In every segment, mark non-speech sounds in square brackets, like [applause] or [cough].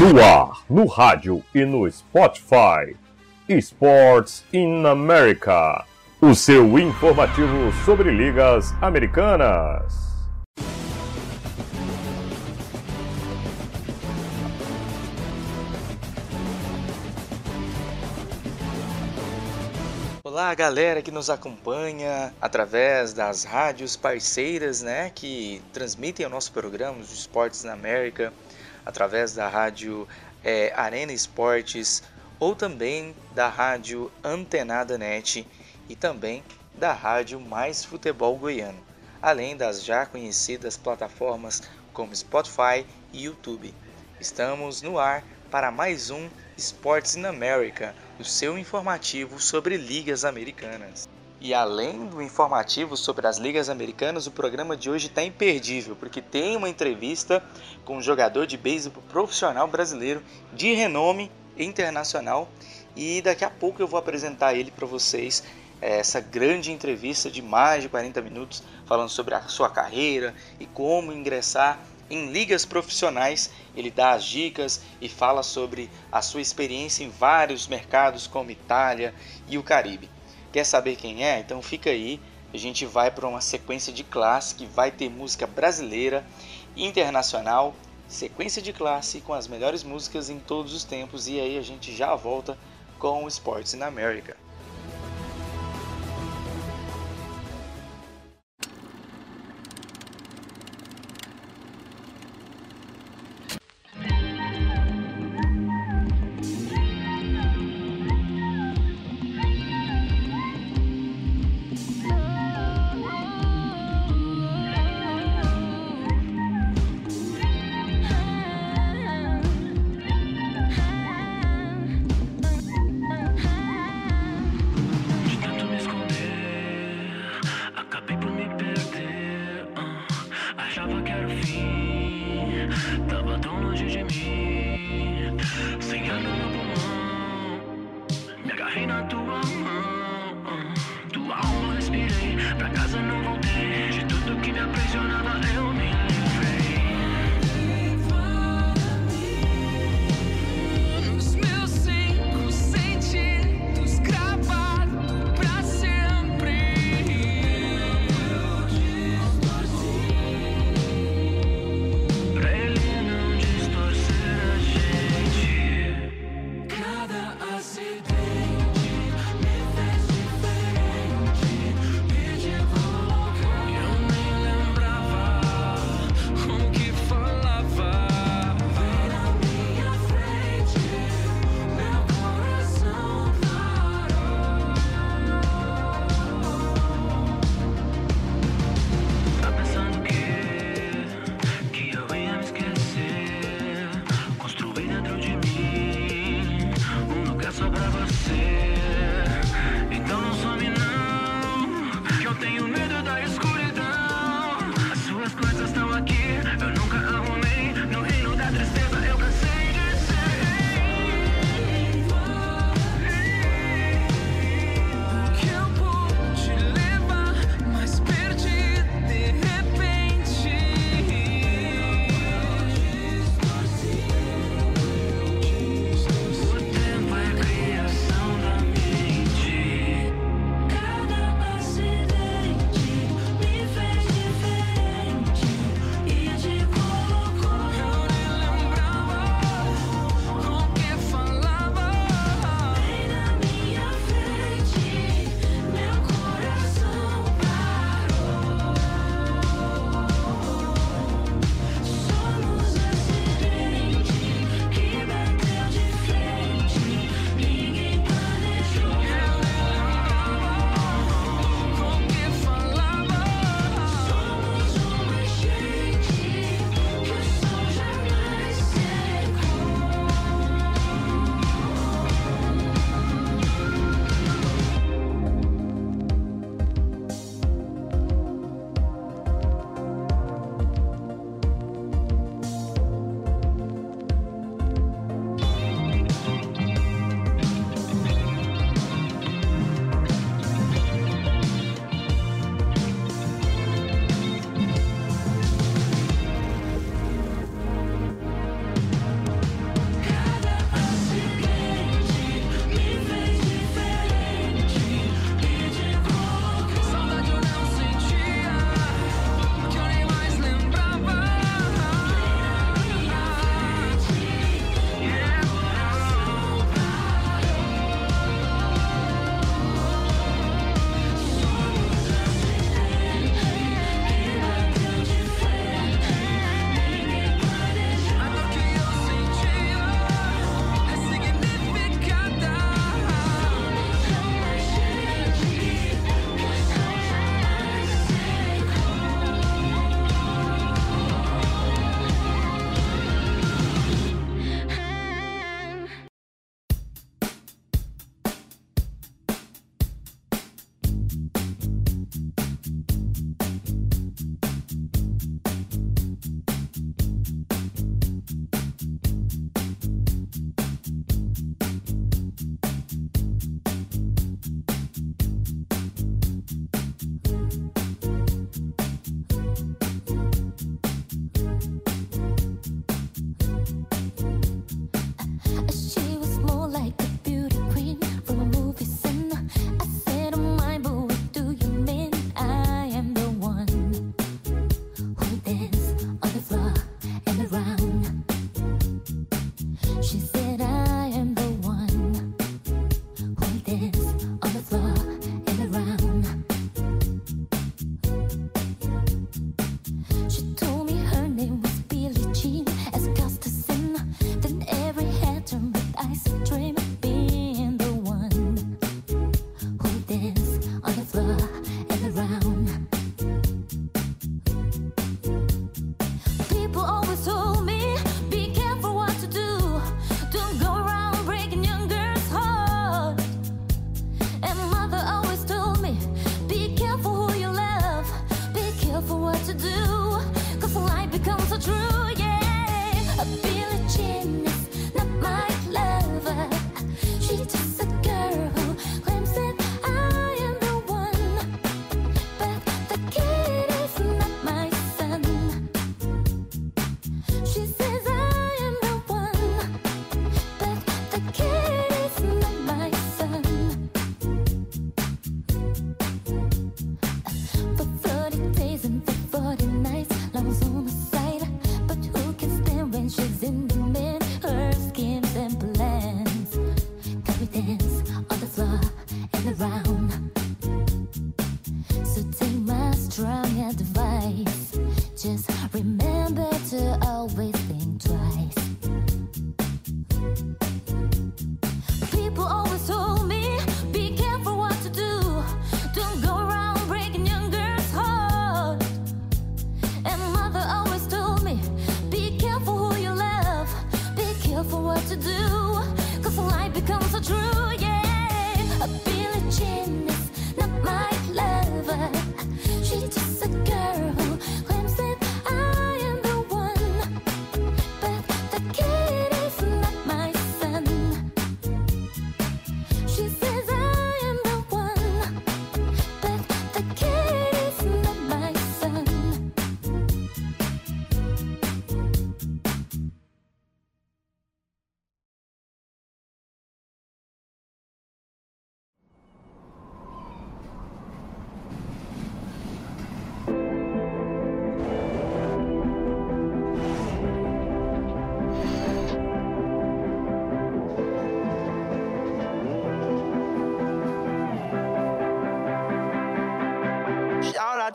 No ar, no rádio e no Spotify. Sports in America. O seu informativo sobre ligas americanas. Olá, galera que nos acompanha através das rádios parceiras, né, que transmitem o nosso programa, os Esportes na América, através da rádio é, Arena Esportes ou também da rádio Antenada Net e também da rádio Mais Futebol Goiano, além das já conhecidas plataformas como Spotify e YouTube. Estamos no ar para mais um Sports in America, o seu informativo sobre ligas americanas. E além do informativo sobre as ligas americanas, o programa de hoje está imperdível, porque tem uma entrevista com um jogador de beisebol profissional brasileiro de renome internacional e daqui a pouco eu vou apresentar ele para vocês eh, essa grande entrevista de mais de 40 minutos falando sobre a sua carreira e como ingressar em ligas profissionais. Ele dá as dicas e fala sobre a sua experiência em vários mercados como Itália e o Caribe. Quer saber quem é? Então fica aí. A gente vai para uma sequência de classe que vai ter música brasileira, internacional, sequência de classe com as melhores músicas em todos os tempos e aí a gente já volta com o Sports in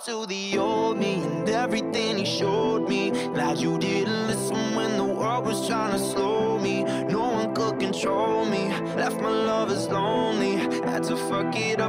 To the old me and everything he showed me. Glad you didn't listen when the world was trying to slow me. No one could control me. Left my lovers lonely. Had to fuck it up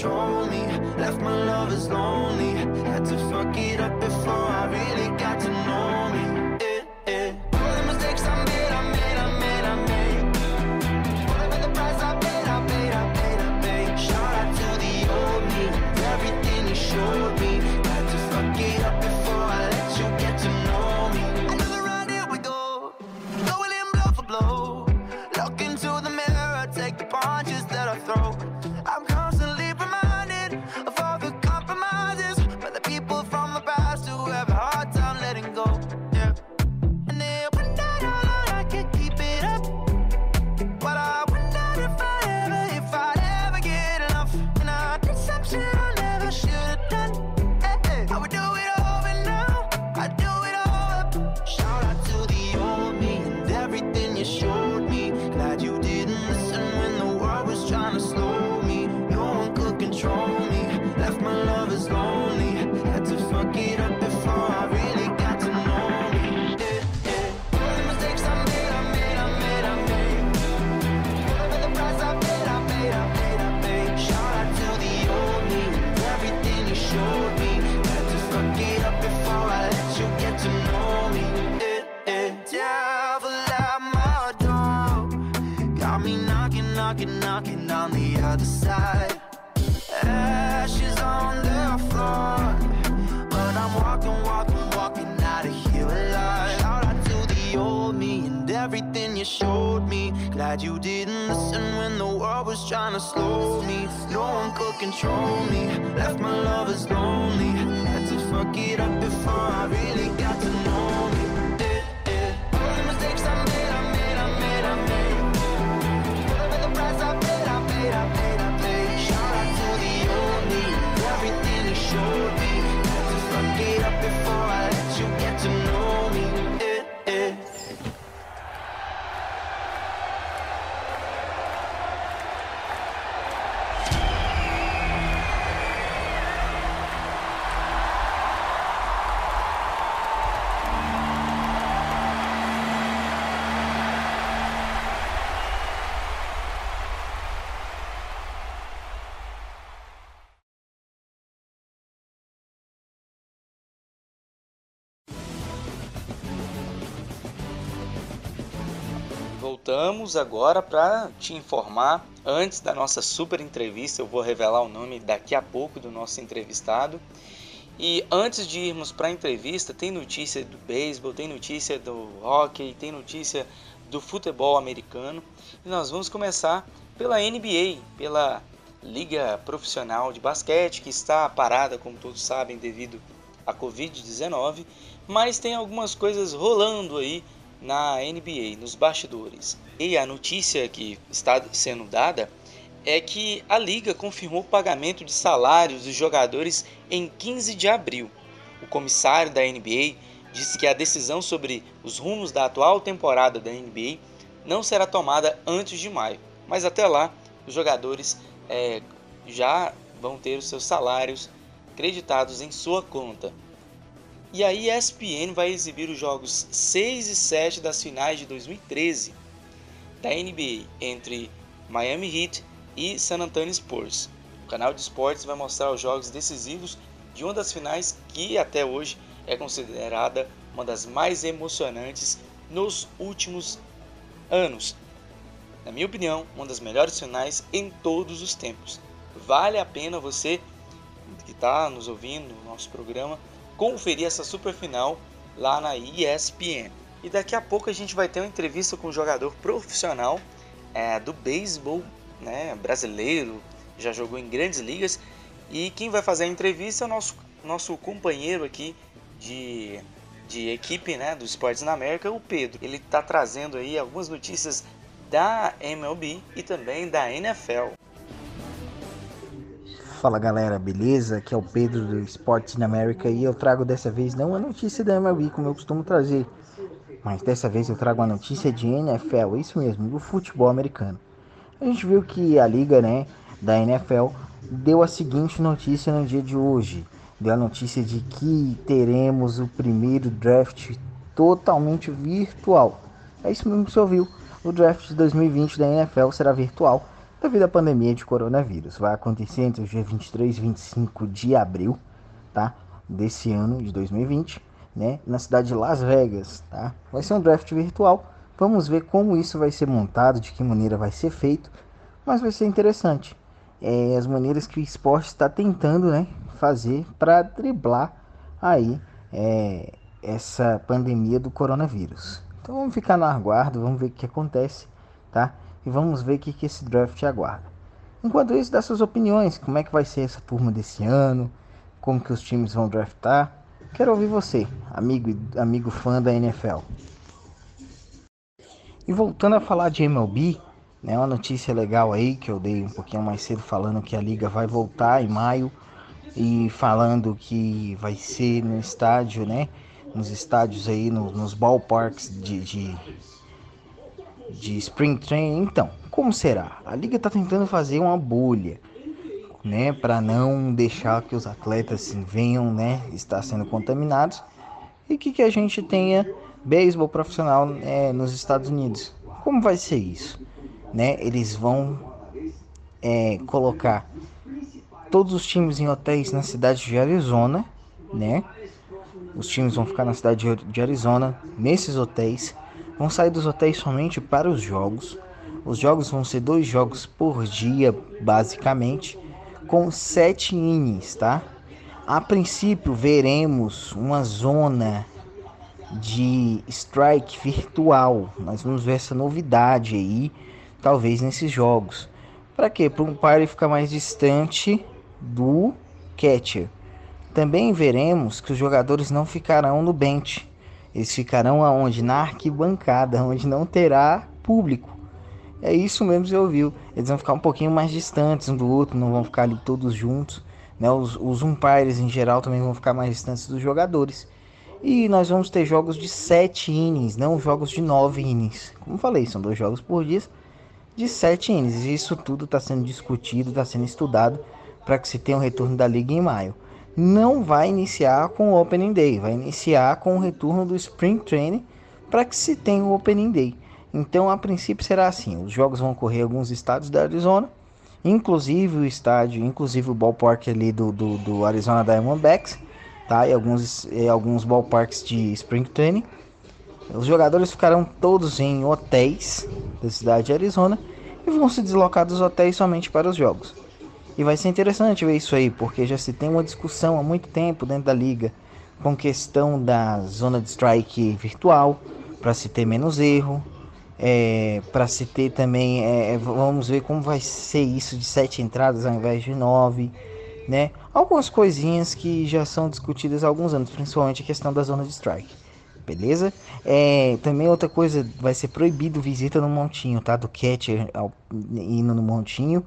control me. Left my lovers lonely. Voltamos agora para te informar. Antes da nossa super entrevista, eu vou revelar o nome daqui a pouco do nosso entrevistado. E antes de irmos para a entrevista, tem notícia do beisebol, tem notícia do hockey, tem notícia do futebol americano. E nós vamos começar pela NBA, pela Liga Profissional de Basquete, que está parada, como todos sabem, devido à Covid-19, mas tem algumas coisas rolando aí na NBA, nos bastidores. E a notícia que está sendo dada é que a liga confirmou o pagamento de salários dos jogadores em 15 de abril. O comissário da NBA disse que a decisão sobre os rumos da atual temporada da NBA não será tomada antes de maio, mas até lá os jogadores é, já vão ter os seus salários creditados em sua conta. E a ESPN vai exibir os jogos 6 e 7 das finais de 2013 da NBA entre Miami Heat e San Antonio Spurs. O canal de esportes vai mostrar os jogos decisivos de uma das finais que até hoje é considerada uma das mais emocionantes nos últimos anos. Na minha opinião, uma das melhores finais em todos os tempos. Vale a pena você que está nos ouvindo no nosso programa conferir essa super final lá na ESPN. E daqui a pouco a gente vai ter uma entrevista com um jogador profissional é, do beisebol né, brasileiro, já jogou em grandes ligas. E quem vai fazer a entrevista é o nosso, nosso companheiro aqui de, de equipe né, do Esportes na América, o Pedro. Ele está trazendo aí algumas notícias da MLB e também da NFL. Fala galera, beleza? Aqui é o Pedro do Esportes na América e eu trago dessa vez não a notícia da MLB como eu costumo trazer, mas dessa vez eu trago a notícia de NFL, isso mesmo, do futebol americano. A gente viu que a liga, né, da NFL deu a seguinte notícia no dia de hoje. Deu a notícia de que teremos o primeiro draft totalmente virtual. É isso mesmo que você ouviu. O draft de 2020 da NFL será virtual devido à pandemia de coronavírus. Vai acontecer entre os dias 23 e 25 de abril, tá? Desse ano de 2020, né? Na cidade de Las Vegas, tá? Vai ser um draft virtual Vamos ver como isso vai ser montado, de que maneira vai ser feito, mas vai ser interessante. É, as maneiras que o esporte está tentando né, fazer para driblar aí é, essa pandemia do coronavírus. Então vamos ficar no aguardo, vamos ver o que acontece, tá? E vamos ver o que, que esse draft aguarda. Enquanto isso, dá suas opiniões, como é que vai ser essa turma desse ano, como que os times vão draftar. Quero ouvir você, amigo, amigo fã da NFL. E voltando a falar de MLB, né, uma notícia legal aí que eu dei um pouquinho mais cedo falando que a liga vai voltar em maio e falando que vai ser no estádio, né, nos estádios aí, no, nos ballparks de, de, de Spring Training. Então, como será? A liga está tentando fazer uma bolha, né, para não deixar que os atletas venham, né, estar sendo contaminados e que, que a gente tenha beisebol profissional é, nos Estados Unidos. Como vai ser isso? Né? Eles vão é, colocar todos os times em hotéis na cidade de Arizona, né? Os times vão ficar na cidade de Arizona, nesses hotéis. Vão sair dos hotéis somente para os jogos. Os jogos vão ser dois jogos por dia, basicamente, com sete innings, tá? A princípio veremos uma zona de strike virtual. Nós vamos ver essa novidade aí, talvez nesses jogos. Para quê? Para um par ficar mais distante do catcher. Também veremos que os jogadores não ficarão no bench. Eles ficarão aonde? Na arquibancada, [laughs] onde não terá público. É isso mesmo que você ouviu. Eles vão ficar um pouquinho mais distantes um do outro, não vão ficar ali todos juntos. Né? Os, os umpires em geral também vão ficar mais distantes dos jogadores. E nós vamos ter jogos de 7 innings, não jogos de 9 innings. Como falei, são dois jogos por dia de 7 innings. E isso tudo está sendo discutido, está sendo estudado para que se tenha um retorno da liga em maio. Não vai iniciar com o Opening Day, vai iniciar com o retorno do Spring Training para que se tenha o Opening Day. Então, a princípio será assim: os jogos vão ocorrer em alguns estados da Arizona, inclusive o estádio, inclusive o ballpark ali do, do, do Arizona Diamondbacks tá? E alguns, e alguns ballparks de Spring Training. Os jogadores ficarão todos em hotéis da cidade de Arizona e vão se deslocar dos hotéis somente para os jogos. E vai ser interessante ver isso aí, porque já se tem uma discussão há muito tempo dentro da liga com questão da zona de strike virtual, para se ter menos erro, é, para se ter também, é, é, vamos ver como vai ser isso de sete entradas ao invés de nove, né? Algumas coisinhas que já são discutidas há alguns anos, principalmente a questão da zona de strike, beleza? É, também outra coisa, vai ser proibido visita no montinho, tá? Do catcher ao, indo no montinho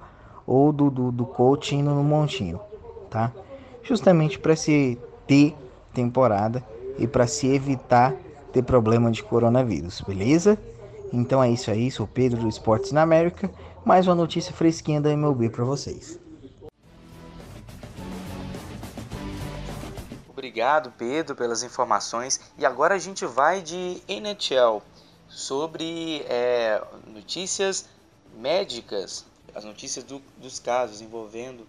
ou do, do, do coach indo no montinho, tá? Justamente para se ter temporada e para se evitar ter problema de coronavírus, beleza? Então é isso aí, sou Pedro do Esportes na América, mais uma notícia fresquinha da MLB para vocês. Obrigado, Pedro, pelas informações. E agora a gente vai de NHL sobre é, notícias médicas, as notícias do, dos casos envolvendo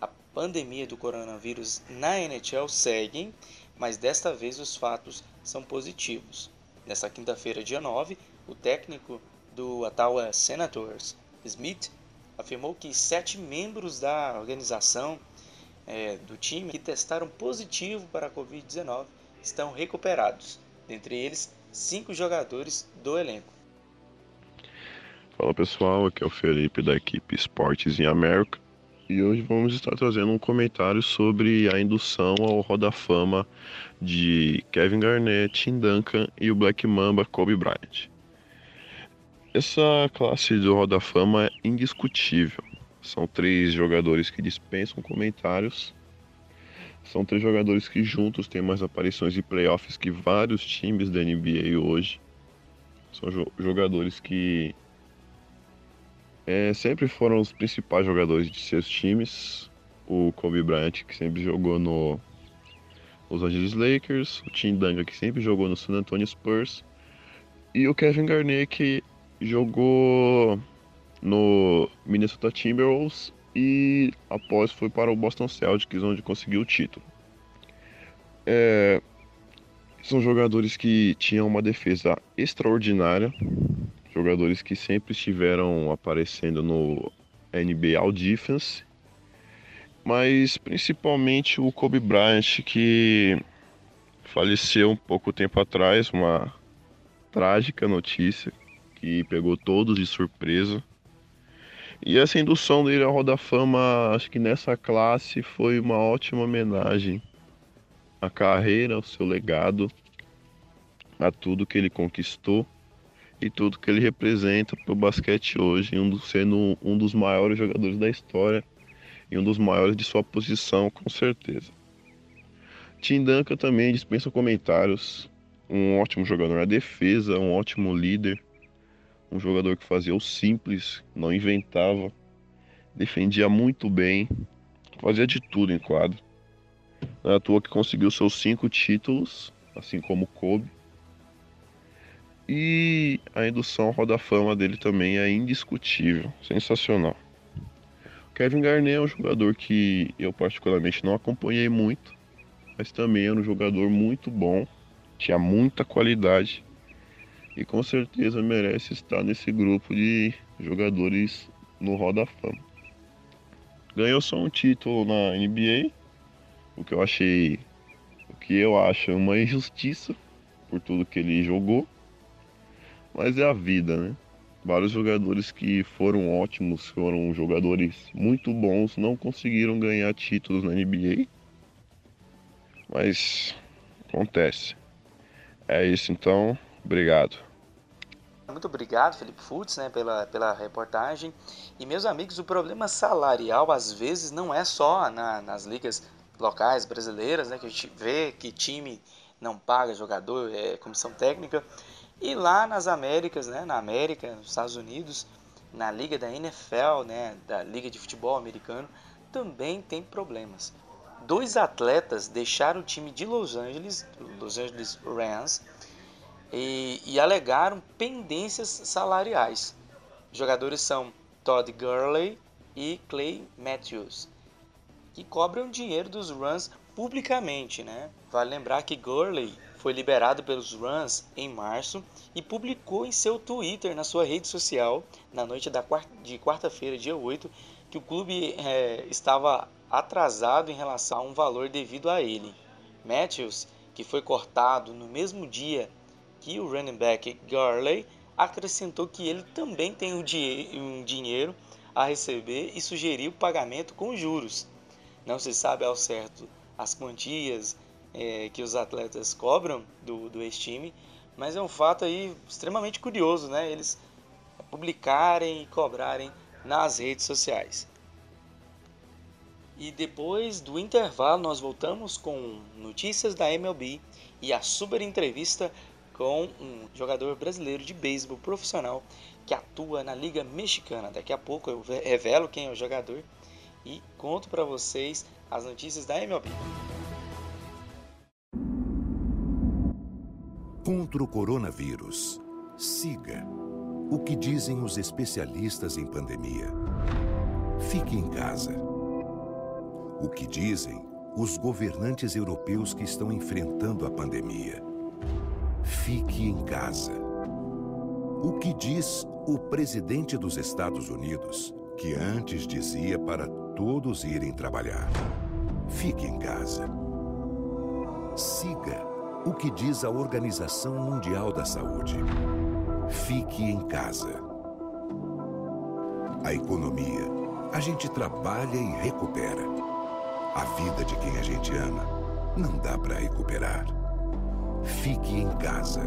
a pandemia do coronavírus na NHL seguem, mas desta vez os fatos são positivos. Nessa quinta-feira, dia 9, o técnico do Ottawa Senators, Smith, afirmou que sete membros da organização é, do time que testaram positivo para a Covid-19 estão recuperados, dentre eles cinco jogadores do elenco. Fala pessoal, aqui é o Felipe da equipe Esportes em América e hoje vamos estar trazendo um comentário sobre a indução ao Roda Fama de Kevin Garnett, Tim Duncan e o Black Mamba Kobe Bryant. Essa classe do Roda Fama é indiscutível. São três jogadores que dispensam comentários. São três jogadores que juntos têm mais aparições de playoffs que vários times da NBA hoje. São jogadores que é, sempre foram os principais jogadores de seus times. O Kobe Bryant, que sempre jogou no Los Angeles Lakers, o Tim Duncan, que sempre jogou no San Antonio Spurs, e o Kevin Garnett, que jogou no Minnesota Timberwolves e após foi para o Boston Celtics, onde conseguiu o título. É, são jogadores que tinham uma defesa extraordinária, jogadores que sempre estiveram aparecendo no NBA All Defense, mas principalmente o Kobe Bryant, que faleceu um pouco tempo atrás, uma trágica notícia que pegou todos de surpresa. E essa indução dele ao Roda Fama, acho que nessa classe foi uma ótima homenagem à carreira, ao seu legado, a tudo que ele conquistou e tudo que ele representa para o basquete hoje, um sendo um dos maiores jogadores da história e um dos maiores de sua posição, com certeza. Tim Duncan também dispensa comentários, um ótimo jogador na defesa, um ótimo líder, um jogador que fazia o simples, não inventava, defendia muito bem, fazia de tudo em quadro. Não é à toa que conseguiu seus cinco títulos, assim como Kobe. E a indução Roda Fama dele também é indiscutível, sensacional. Kevin Garnett é um jogador que eu particularmente não acompanhei muito, mas também era um jogador muito bom, tinha muita qualidade e com certeza merece estar nesse grupo de jogadores no Roda Fama. Ganhou só um título na NBA, o que eu achei, o que eu acho uma injustiça por tudo que ele jogou, mas é a vida, né? Vários jogadores que foram ótimos, foram jogadores muito bons, não conseguiram ganhar títulos na NBA. Mas acontece. É isso então, obrigado. Muito obrigado, Felipe Futs, né, pela, pela reportagem. E meus amigos, o problema salarial às vezes não é só na, nas ligas locais brasileiras, né, que a gente vê que time não paga jogador, é comissão técnica. E lá nas Américas, né, na América, nos Estados Unidos, na liga da NFL, né, da Liga de Futebol Americano, também tem problemas. Dois atletas deixaram o time de Los Angeles, Los Angeles Rams, e, e alegaram pendências salariais. Os jogadores são Todd Gurley e Clay Matthews, que cobram dinheiro dos Rams publicamente, né? Vale lembrar que Gurley foi liberado pelos Rams em março e publicou em seu Twitter, na sua rede social, na noite da quarta, de quarta-feira, dia 8, que o clube é, estava atrasado em relação a um valor devido a ele. Matthews, que foi cortado no mesmo dia que o running back Garley, acrescentou que ele também tem um, um dinheiro a receber e sugeriu pagamento com juros. Não se sabe ao certo as quantias é, que os atletas cobram do, do ex-time, mas é um fato aí extremamente curioso, né? Eles publicarem e cobrarem nas redes sociais. E depois do intervalo, nós voltamos com notícias da MLB e a super entrevista com um jogador brasileiro de beisebol profissional que atua na Liga Mexicana. Daqui a pouco eu revelo quem é o jogador e conto para vocês as notícias da MLB. Contra o coronavírus, siga o que dizem os especialistas em pandemia. Fique em casa. O que dizem os governantes europeus que estão enfrentando a pandemia. Fique em casa. O que diz o presidente dos Estados Unidos, que antes dizia para todos irem trabalhar? Fique em casa. Siga o que diz a Organização Mundial da Saúde. Fique em casa. A economia, a gente trabalha e recupera. A vida de quem a gente ama, não dá para recuperar. Fique em casa.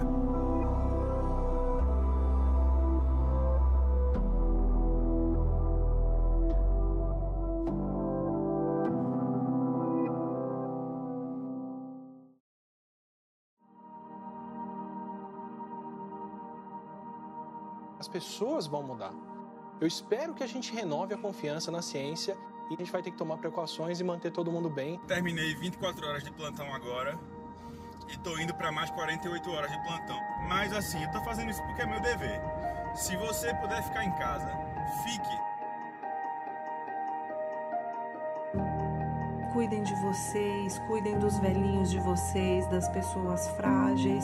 As pessoas vão mudar. Eu espero que a gente renove a confiança na ciência e a gente vai ter que tomar precauções e manter todo mundo bem. Terminei 24 horas de plantão agora e tô indo para mais 48 horas de plantão. Mas assim, eu tô fazendo isso porque é meu dever. Se você puder ficar em casa, fique. Cuidem de vocês, cuidem dos velhinhos de vocês, das pessoas frágeis.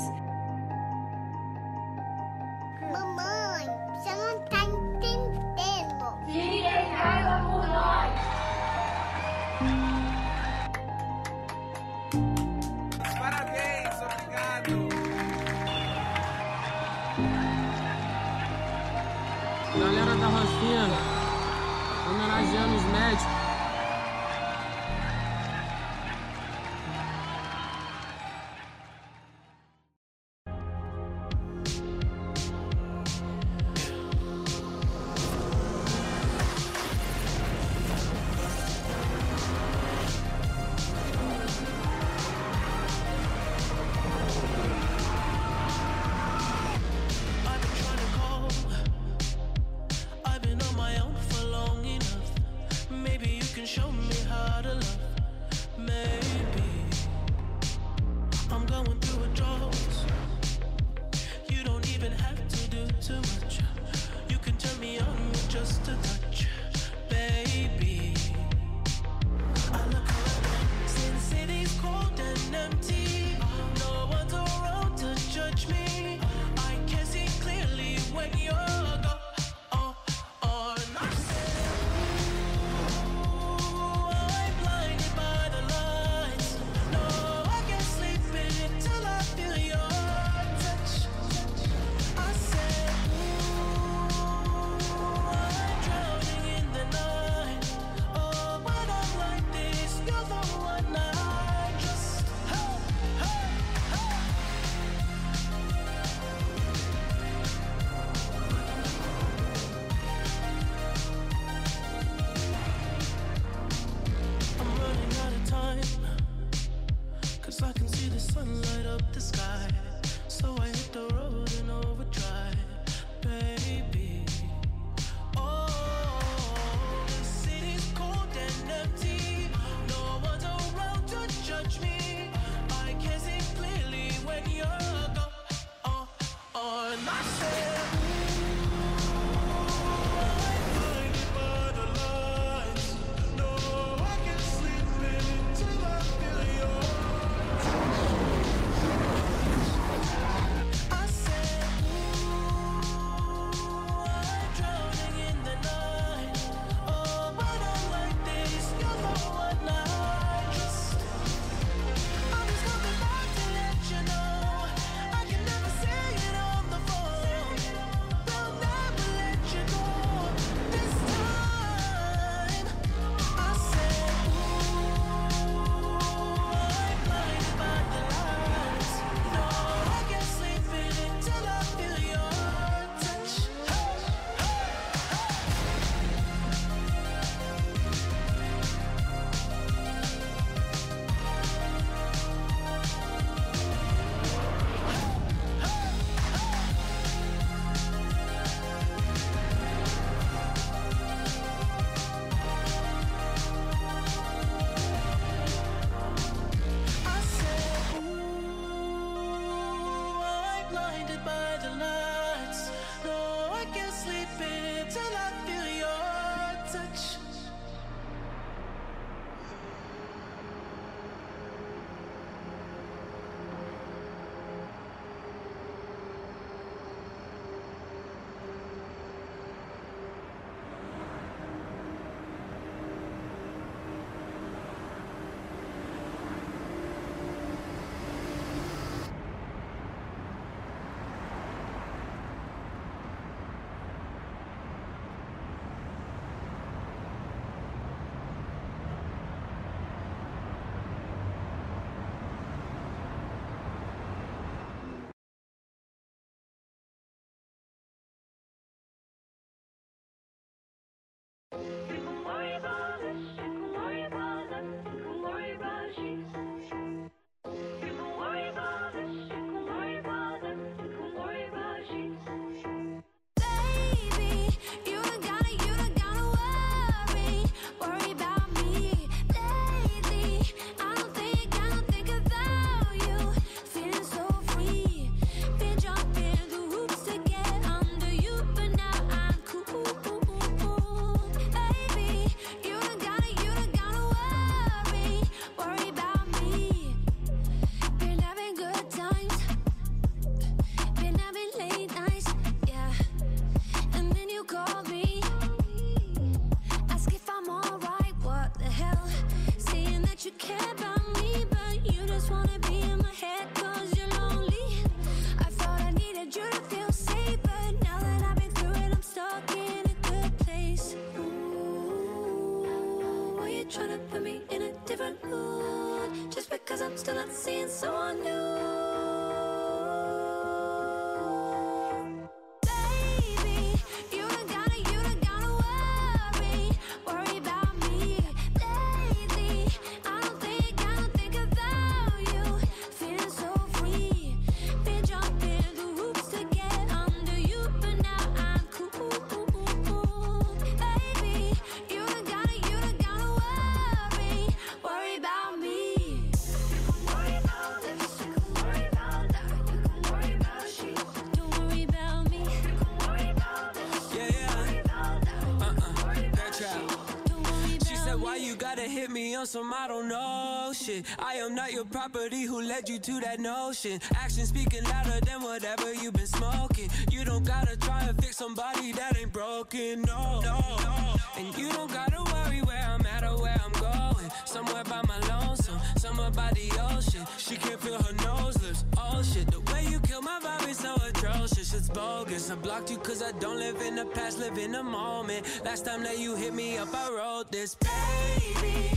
I am not your property, who led you to that notion? Action speaking louder than whatever you've been smoking. You don't gotta try and fix somebody that ain't broken, no, no, no. And you don't gotta worry where I'm at or where I'm going. Somewhere by my lonesome, somewhere by the ocean. She can't feel her nose lips, oh shit. The way you kill my vibe is so atrocious, it's bogus. I blocked you cause I don't live in the past, live in the moment. Last time that you hit me up, I wrote this, baby.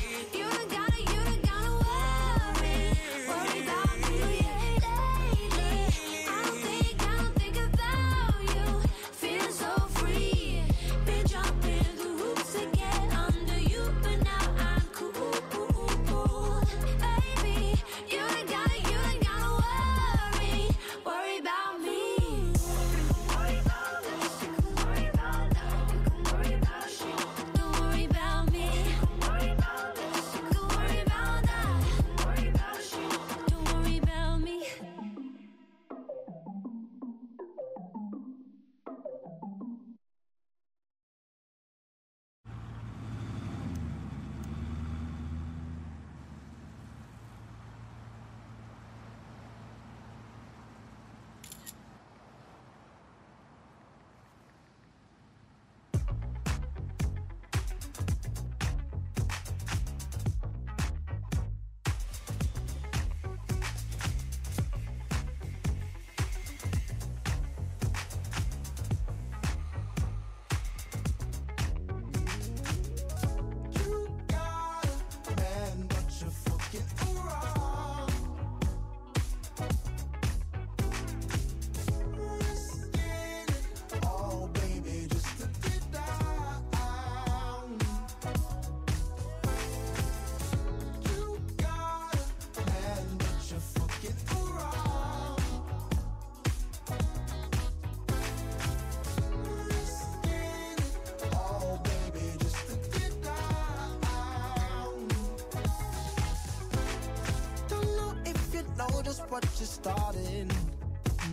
Just starting,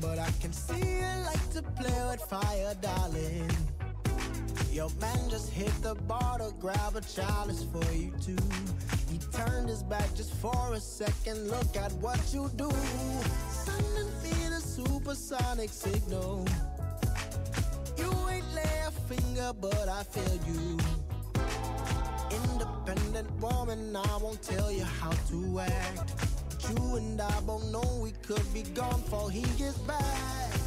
but I can see you like to play with fire, darling. Your man just hit the bar to grab a chalice for you too. He turned his back just for a second. Look at what you do. Sending me the supersonic signal. You ain't lay a finger, but I feel you. Independent woman, I won't tell you how to act. You and I both know we could be gone before he gets back.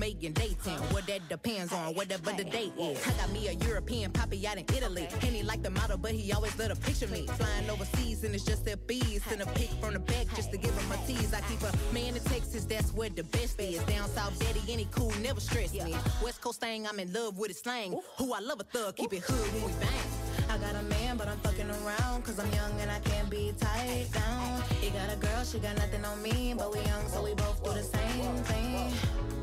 Making dating. What that depends on, whatever the date is. I got me a European poppy out in Italy. And he like the model, but he always let a picture me. Flying overseas and it's just their bees. Send a pic from the back just to give him a tease. I keep a man in Texas, that's where the best is. Down south, daddy, any cool, never stress me. West Coast thing, I'm in love with his slang. Who I love a thug, keep it hood when we bang. I got a man, but I'm fucking around. Cause I'm young and I can't be tied down. He got a girl, she got nothing on me. But we young, so we both do the same thing.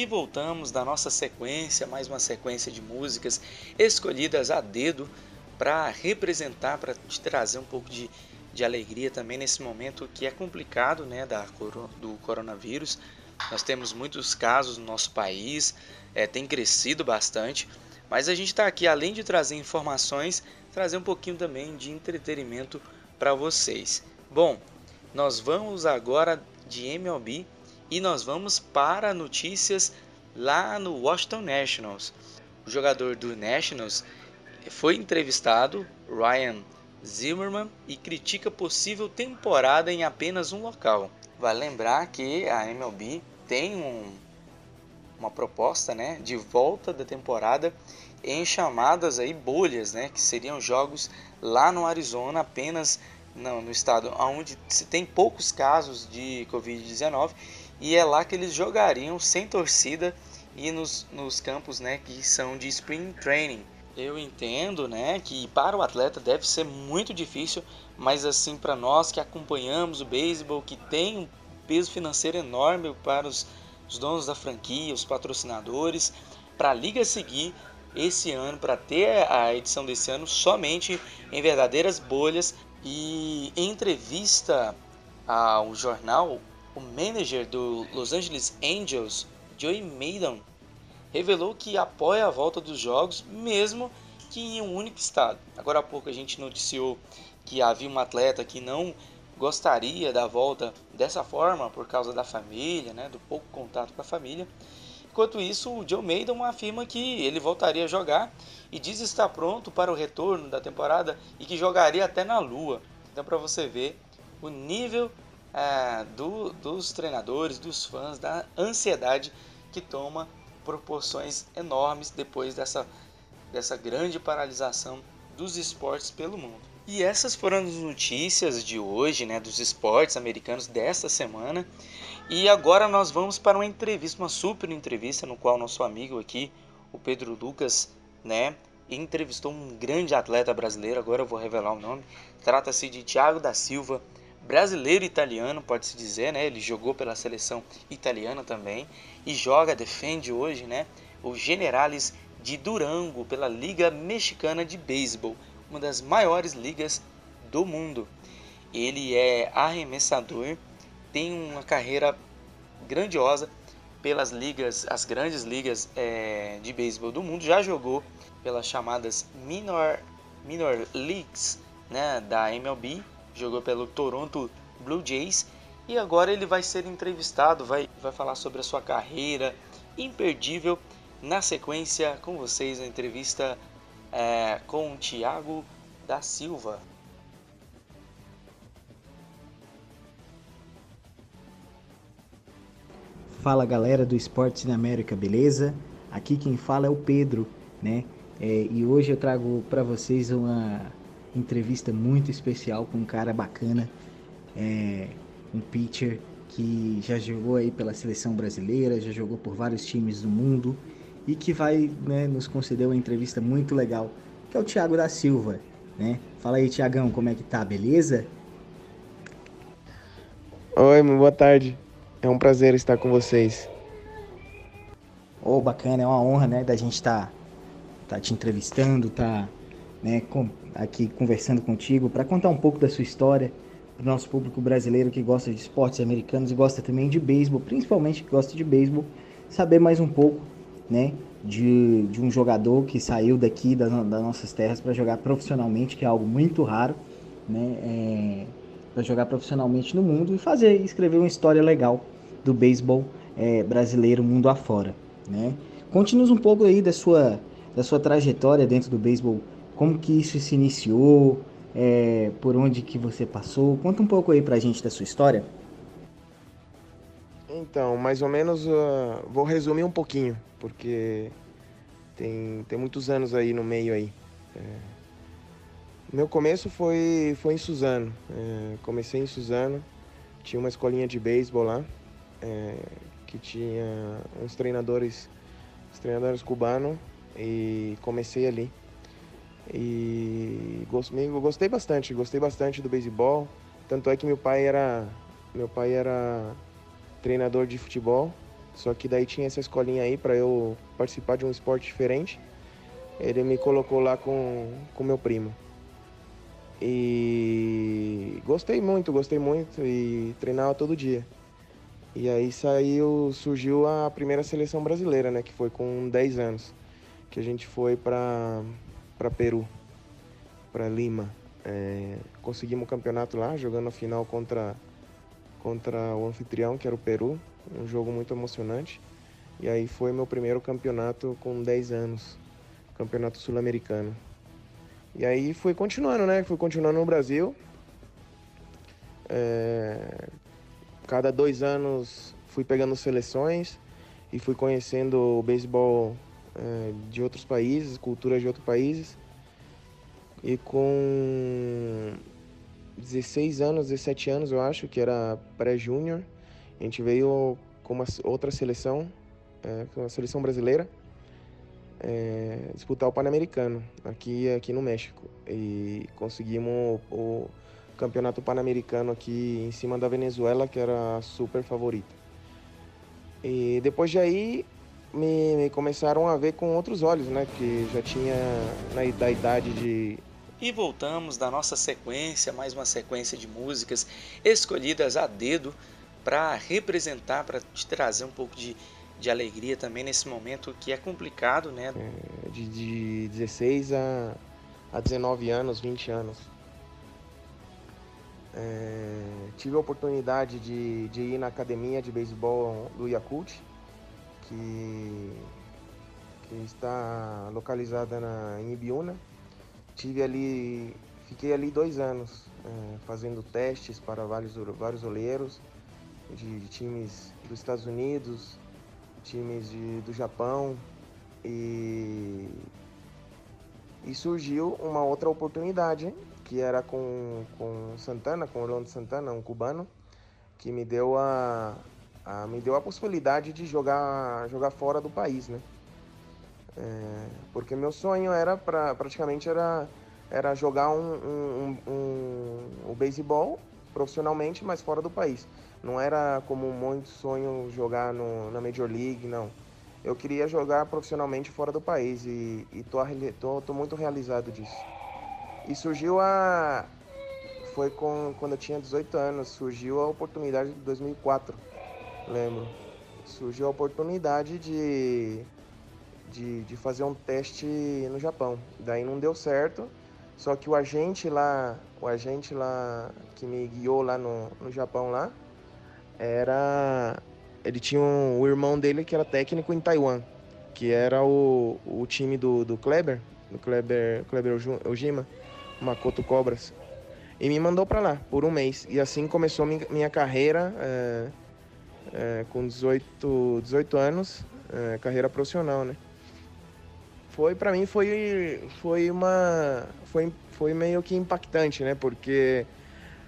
E voltamos da nossa sequência, mais uma sequência de músicas escolhidas a dedo para representar, para te trazer um pouco de, de alegria também nesse momento que é complicado né, da, do coronavírus. Nós temos muitos casos no nosso país, é, tem crescido bastante, mas a gente está aqui, além de trazer informações, trazer um pouquinho também de entretenimento para vocês. Bom, nós vamos agora de MLB e nós vamos para notícias lá no Washington Nationals. O jogador do Nationals foi entrevistado, Ryan Zimmerman, e critica possível temporada em apenas um local. Vale lembrar que a MLB tem um, uma proposta né, de volta da temporada em chamadas aí bolhas, né, que seriam jogos lá no Arizona, apenas no, no estado onde se tem poucos casos de Covid-19 e é lá que eles jogariam sem torcida e nos, nos campos né, que são de Spring Training. Eu entendo né, que para o atleta deve ser muito difícil, mas assim para nós que acompanhamos o beisebol, que tem um peso financeiro enorme para os, os donos da franquia, os patrocinadores, para a liga seguir esse ano, para ter a edição desse ano somente em verdadeiras bolhas. E em entrevista ao jornal, o manager do Los Angeles Angels, Joey Maidon, revelou que apoia a volta dos jogos, mesmo que em um único estado. Agora há pouco a gente noticiou que havia um atleta que não gostaria da volta dessa forma por causa da família, né, do pouco contato com a família. Enquanto isso, o Joe Maidon afirma que ele voltaria a jogar e diz estar pronto para o retorno da temporada e que jogaria até na Lua. Então, para você ver o nível do, dos treinadores, dos fãs, da ansiedade que toma proporções enormes depois dessa, dessa grande paralisação dos esportes pelo mundo. E essas foram as notícias de hoje, né, dos esportes americanos desta semana. E agora nós vamos para uma entrevista, uma super entrevista, no qual nosso amigo aqui, o Pedro Lucas, né, entrevistou um grande atleta brasileiro, agora eu vou revelar o nome. Trata-se de Thiago da Silva, brasileiro italiano, pode-se dizer, né? Ele jogou pela seleção italiana também e joga, defende hoje, né, o Generales de Durango pela Liga Mexicana de Beisebol, uma das maiores ligas do mundo. Ele é arremessador, tem uma carreira grandiosa pelas ligas, as grandes ligas é, de beisebol do mundo. Já jogou pelas chamadas minor, minor leagues né, da MLB, jogou pelo Toronto Blue Jays e agora ele vai ser entrevistado, vai, vai falar sobre a sua carreira imperdível. Na sequência, com vocês, a entrevista é, com o Thiago da Silva. Fala galera do Esportes na América, beleza? Aqui quem fala é o Pedro, né? É, e hoje eu trago para vocês uma entrevista muito especial com um cara bacana, é, um pitcher que já jogou aí pela seleção brasileira, já jogou por vários times do mundo e que vai né, nos conceder uma entrevista muito legal, que é o Thiago da Silva, né? Fala aí, Tiagão, como é que tá, beleza? Oi, boa tarde. É um prazer estar com vocês. Ô, oh, bacana, é uma honra, né, da gente estar tá, tá te entrevistando, tá, né, com, aqui conversando contigo para contar um pouco da sua história para o nosso público brasileiro que gosta de esportes americanos e gosta também de beisebol, principalmente que gosta de beisebol, saber mais um pouco, né, de, de um jogador que saiu daqui das, das nossas terras para jogar profissionalmente, que é algo muito raro, né, é, para jogar profissionalmente no mundo e fazer, escrever uma história legal do beisebol é, brasileiro mundo afora, né? Conte-nos um pouco aí da sua, da sua trajetória dentro do beisebol, como que isso se iniciou, é, por onde que você passou, conta um pouco aí pra gente da sua história. Então, mais ou menos, uh, vou resumir um pouquinho, porque tem, tem muitos anos aí no meio aí. É, meu começo foi, foi em Suzano. É, comecei em Suzano, tinha uma escolinha de beisebol lá, é, que tinha uns treinadores, uns treinadores cubanos, e comecei ali. E gostei, bastante, gostei bastante do beisebol. Tanto é que meu pai era, meu pai era treinador de futebol, Só que daí tinha essa escolinha aí para eu participar de um esporte diferente. Ele me colocou lá com com meu primo. E gostei muito, gostei muito e treinava todo dia. E aí saiu, surgiu a primeira seleção brasileira, né, que foi com 10 anos, que a gente foi para para Peru, para Lima. É, conseguimos o campeonato lá, jogando a final contra contra o anfitrião, que era o Peru, um jogo muito emocionante. E aí foi meu primeiro campeonato com 10 anos, campeonato sul-americano. E aí fui continuando, né? Fui continuando no Brasil. É, Cada dois anos fui pegando seleções e fui conhecendo o beisebol de outros países, culturas de outros países. E com 16 anos, 17 anos, eu acho, que era pré-júnior, a gente veio com uma outra seleção, é, com a seleção brasileira, é, disputar o Pan-Americano aqui, aqui no México. E conseguimos o, o campeonato pan-americano aqui em cima da Venezuela, que era super favorita. E depois de aí me, me começaram a ver com outros olhos, né? Que já tinha na da idade de E voltamos da nossa sequência, mais uma sequência de músicas escolhidas a dedo para representar, para te trazer um pouco de, de alegria também nesse momento que é complicado, né? de, de 16 a, a 19 anos, 20 anos. É, tive a oportunidade de, de ir na academia de beisebol do Yakult, que, que está localizada na, em Ibiúna. Tive ali, fiquei ali dois anos é, fazendo testes para vários, vários olheiros de, de times dos Estados Unidos, times de, do Japão e, e surgiu uma outra oportunidade que era com, com Santana, com Orlando Santana, um cubano, que me deu a, a me deu a possibilidade de jogar jogar fora do país, né? É, porque meu sonho era pra, praticamente era era jogar um, um, um, um o beisebol profissionalmente, mas fora do país. Não era como muito sonho jogar no, na Major League, não. Eu queria jogar profissionalmente fora do país e, e tô, tô, tô muito realizado disso. E surgiu a. Foi com, quando eu tinha 18 anos, surgiu a oportunidade de 2004, lembro. Surgiu a oportunidade de, de, de fazer um teste no Japão. Daí não deu certo, só que o agente lá, o agente lá que me guiou lá no, no Japão lá, era. Ele tinha um, o irmão dele que era técnico em Taiwan, que era o, o time do, do Kleber, do Kleber, Kleber Ojima. Makoto Cobras, e me mandou para lá por um mês. E assim começou minha carreira é, é, com 18, 18 anos, é, carreira profissional, né? Foi para mim foi foi uma foi, foi meio que impactante, né? Porque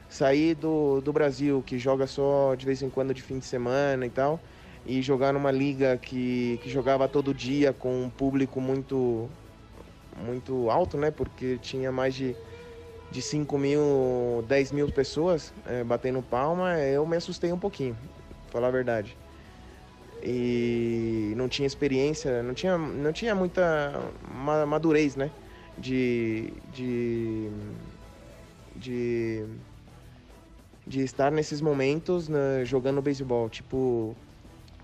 sair do, do Brasil que joga só de vez em quando de fim de semana e tal e jogar numa liga que, que jogava todo dia com um público muito muito alto, né? Porque tinha mais de, de 5 mil, 10 mil pessoas é, batendo palma, eu me assustei um pouquinho, falar a verdade. E não tinha experiência, não tinha, não tinha muita madurez, né? De, de, de, de estar nesses momentos né, jogando beisebol, tipo,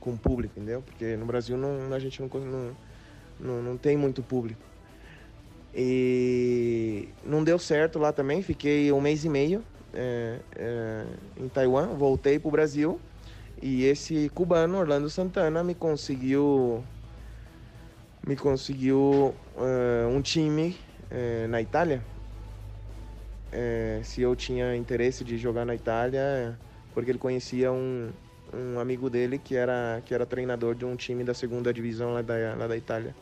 com público, entendeu? Porque no Brasil não, a gente não, não, não, tem muito público. E não deu certo lá também, fiquei um mês e meio é, é, em Taiwan, voltei para o Brasil e esse cubano, Orlando Santana, me conseguiu me conseguiu uh, um time uh, na Itália. Uh, se eu tinha interesse de jogar na Itália, porque ele conhecia um, um amigo dele que era, que era treinador de um time da segunda divisão lá da, lá da Itália.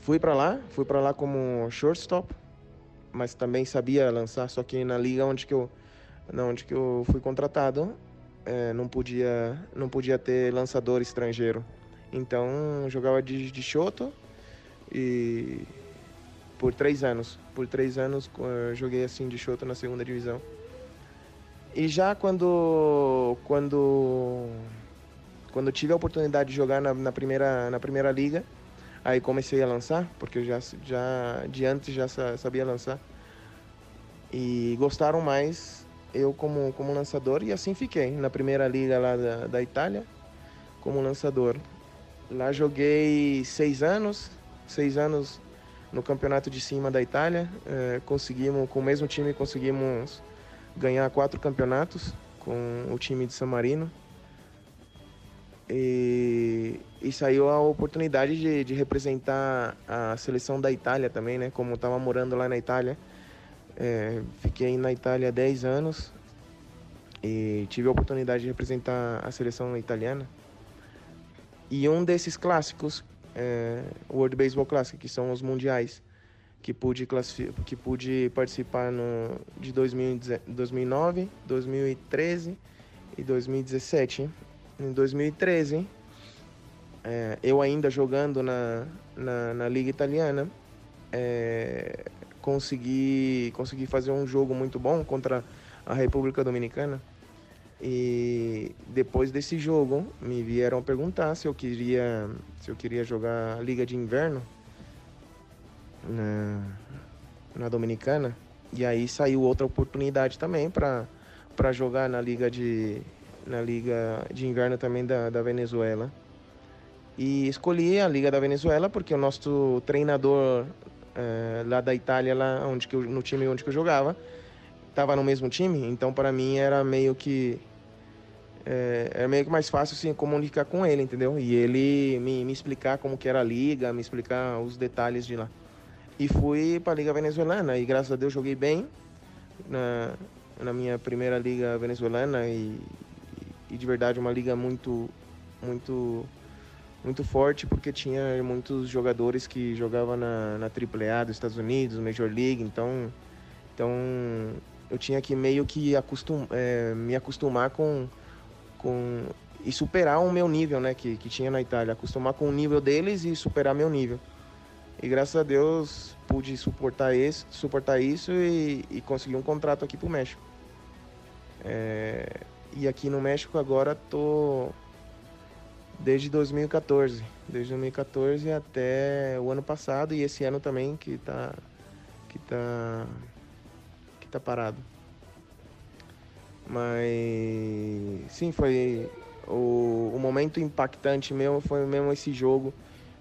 Fui para lá, fui para lá como shortstop, mas também sabia lançar, só que na liga onde que eu, onde que eu fui contratado, é, não podia, não podia ter lançador estrangeiro. Então jogava de, de shoto e por três anos, por três anos joguei assim de shoto na segunda divisão. E já quando quando quando tive a oportunidade de jogar na, na primeira na primeira liga, aí comecei a lançar, porque eu já já de antes já sa- sabia lançar. E gostaram mais eu como como lançador e assim fiquei na primeira liga lá da, da Itália como lançador. Lá joguei seis anos, seis anos no campeonato de cima da Itália. Eh, conseguimos, com o mesmo time, conseguimos ganhar quatro campeonatos com o time de San Marino. E, e saiu a oportunidade de, de representar a seleção da Itália também, né? Como estava morando lá na Itália. Eh, fiquei na Itália 10 anos e tive a oportunidade de representar a seleção italiana. E um desses clássicos, é, World Baseball Classic, que são os mundiais, que pude, que pude participar no, de 2010 2009, 2013 e 2017. Em 2013, é, eu ainda jogando na, na, na Liga Italiana, é, consegui, consegui fazer um jogo muito bom contra a República Dominicana. E depois desse jogo, me vieram perguntar se eu queria, se eu queria jogar a Liga de Inverno na, na Dominicana. E aí saiu outra oportunidade também para para jogar na Liga de na Liga de Inverno também da, da Venezuela. E escolhi a Liga da Venezuela porque o nosso treinador eh, lá da Itália, lá onde que eu, no time onde que eu jogava, estava no mesmo time, então para mim era meio que é, era meio que mais fácil assim, comunicar com ele, entendeu? E ele me, me explicar como que era a liga, me explicar os detalhes de lá. E fui para a liga venezuelana e graças a Deus joguei bem na, na minha primeira liga venezuelana e, e de verdade uma liga muito muito muito forte porque tinha muitos jogadores que jogavam na, na AAA dos Estados Unidos, Major League, então então eu tinha que meio que acostum, é, me acostumar com, com e superar o meu nível, né, que, que tinha na Itália, acostumar com o nível deles e superar meu nível. E graças a Deus pude suportar esse, suportar isso e, e conseguir um contrato aqui pro México. É, e aqui no México agora tô desde 2014, desde 2014 até o ano passado e esse ano também que tá que tá que tá parado. Mas sim, foi o, o momento impactante meu foi mesmo esse jogo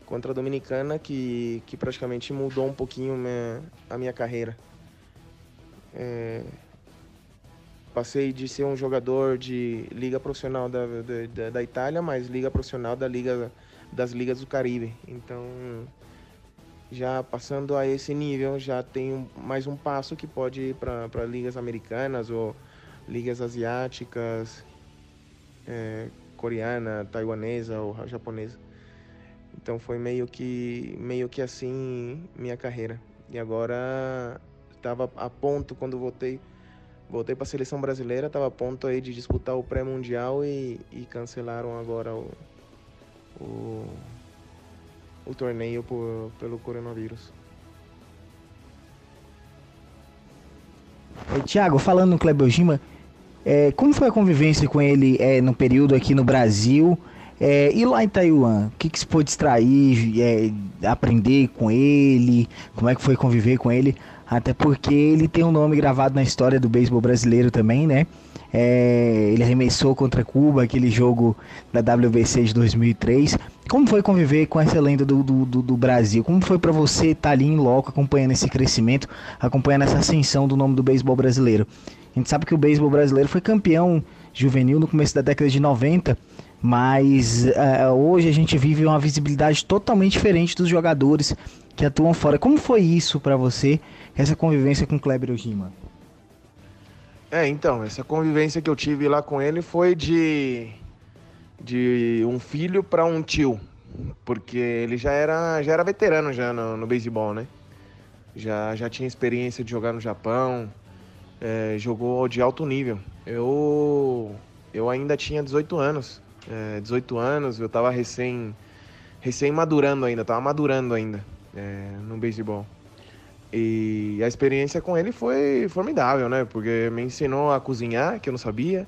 contra a Dominicana que, que praticamente mudou um pouquinho minha, a minha carreira. É, passei de ser um jogador de liga profissional da, da, da Itália, mas liga profissional da liga das ligas do Caribe. Então, já passando a esse nível, já tenho mais um passo que pode ir para ligas americanas ou ligas asiáticas, é, coreana, taiwanesa ou japonesa. Então foi meio que meio que assim minha carreira. E agora estava a ponto quando voltei voltei para a seleção brasileira, estava a ponto aí de disputar o pré-mundial e, e cancelaram agora o, o, o torneio por, pelo coronavírus. Tiago, falando no Kleber Gima, é, como foi a convivência com ele é, no período aqui no Brasil é, e lá em Taiwan? O que, que se pôde extrair, é, aprender com ele? Como é que foi conviver com ele? Até porque ele tem um nome gravado na história do beisebol brasileiro também, né? É, ele arremessou contra Cuba, aquele jogo da WBC de 2003. Como foi conviver com essa lenda do, do, do, Brasil? Como foi para você estar ali em loco, acompanhando esse crescimento, acompanhando essa ascensão do nome do beisebol brasileiro? A gente sabe que o beisebol brasileiro foi campeão juvenil no começo da década de 90, mas uh, hoje a gente vive uma visibilidade totalmente diferente dos jogadores que atuam fora. Como foi isso para você, essa convivência com Kleber Ojima? É, então, essa convivência que eu tive lá com ele foi de de um filho para um tio, porque ele já era já era veterano já no, no beisebol, né? Já já tinha experiência de jogar no Japão, é, jogou de alto nível. Eu eu ainda tinha 18 anos, é, 18 anos, eu tava recém recém madurando ainda, tava madurando ainda é, no beisebol. E a experiência com ele foi formidável, né? Porque me ensinou a cozinhar, que eu não sabia.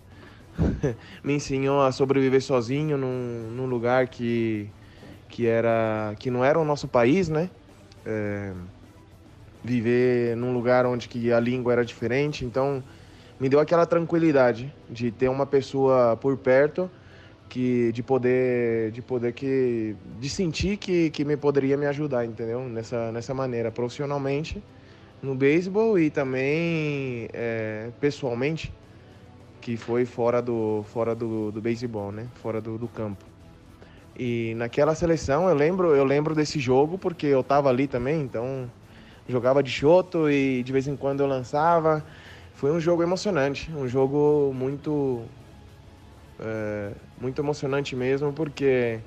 [laughs] me ensinou a sobreviver sozinho num, num lugar que, que, era, que não era o nosso país, né? É, viver num lugar onde que a língua era diferente. Então, me deu aquela tranquilidade de ter uma pessoa por perto que de poder de poder que de sentir que, que me poderia me ajudar entendeu? Nessa nessa maneira profissionalmente no beisebol e também é, pessoalmente que foi fora do fora do, do beisebol né? Fora do, do campo. E naquela seleção eu lembro eu lembro desse jogo porque eu tava ali também então jogava de choto e de vez em quando eu lançava. Foi um jogo emocionante um jogo muito é, muito emocionante mesmo, porque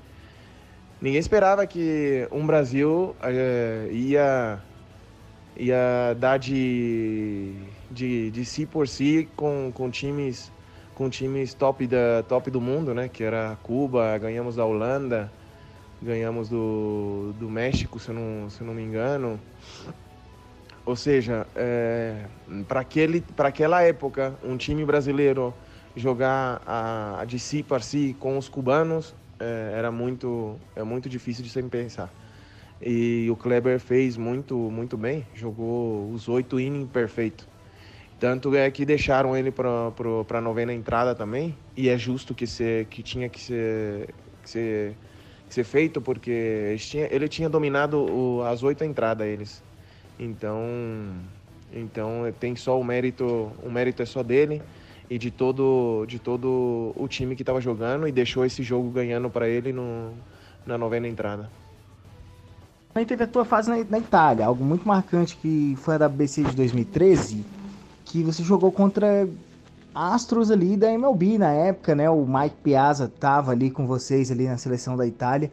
ninguém esperava que um Brasil é, ia, ia dar de, de, de si por si com, com times com times top, da, top do mundo, né? Que era Cuba, ganhamos da Holanda, ganhamos do, do México, se eu não, se eu não me engano. Ou seja, é, para aquela época, um time brasileiro jogar a, a de si para si com os cubanos é, era muito é muito difícil de se pensar. E o Kleber fez muito muito bem jogou os oito innings perfeito. Tanto é que deixaram ele para para novena entrada também e é justo que se que tinha que ser que ser, que ser feito porque ele tinha, ele tinha dominado o, as oito entradas eles. Então então tem só o mérito o mérito é só dele e de todo, de todo o time que estava jogando e deixou esse jogo ganhando para ele no, na novena entrada. Também teve a tua fase na, na, Itália, algo muito marcante que foi a da BC de 2013, que você jogou contra astros ali da MLB na época, né? O Mike Piazza estava ali com vocês ali na seleção da Itália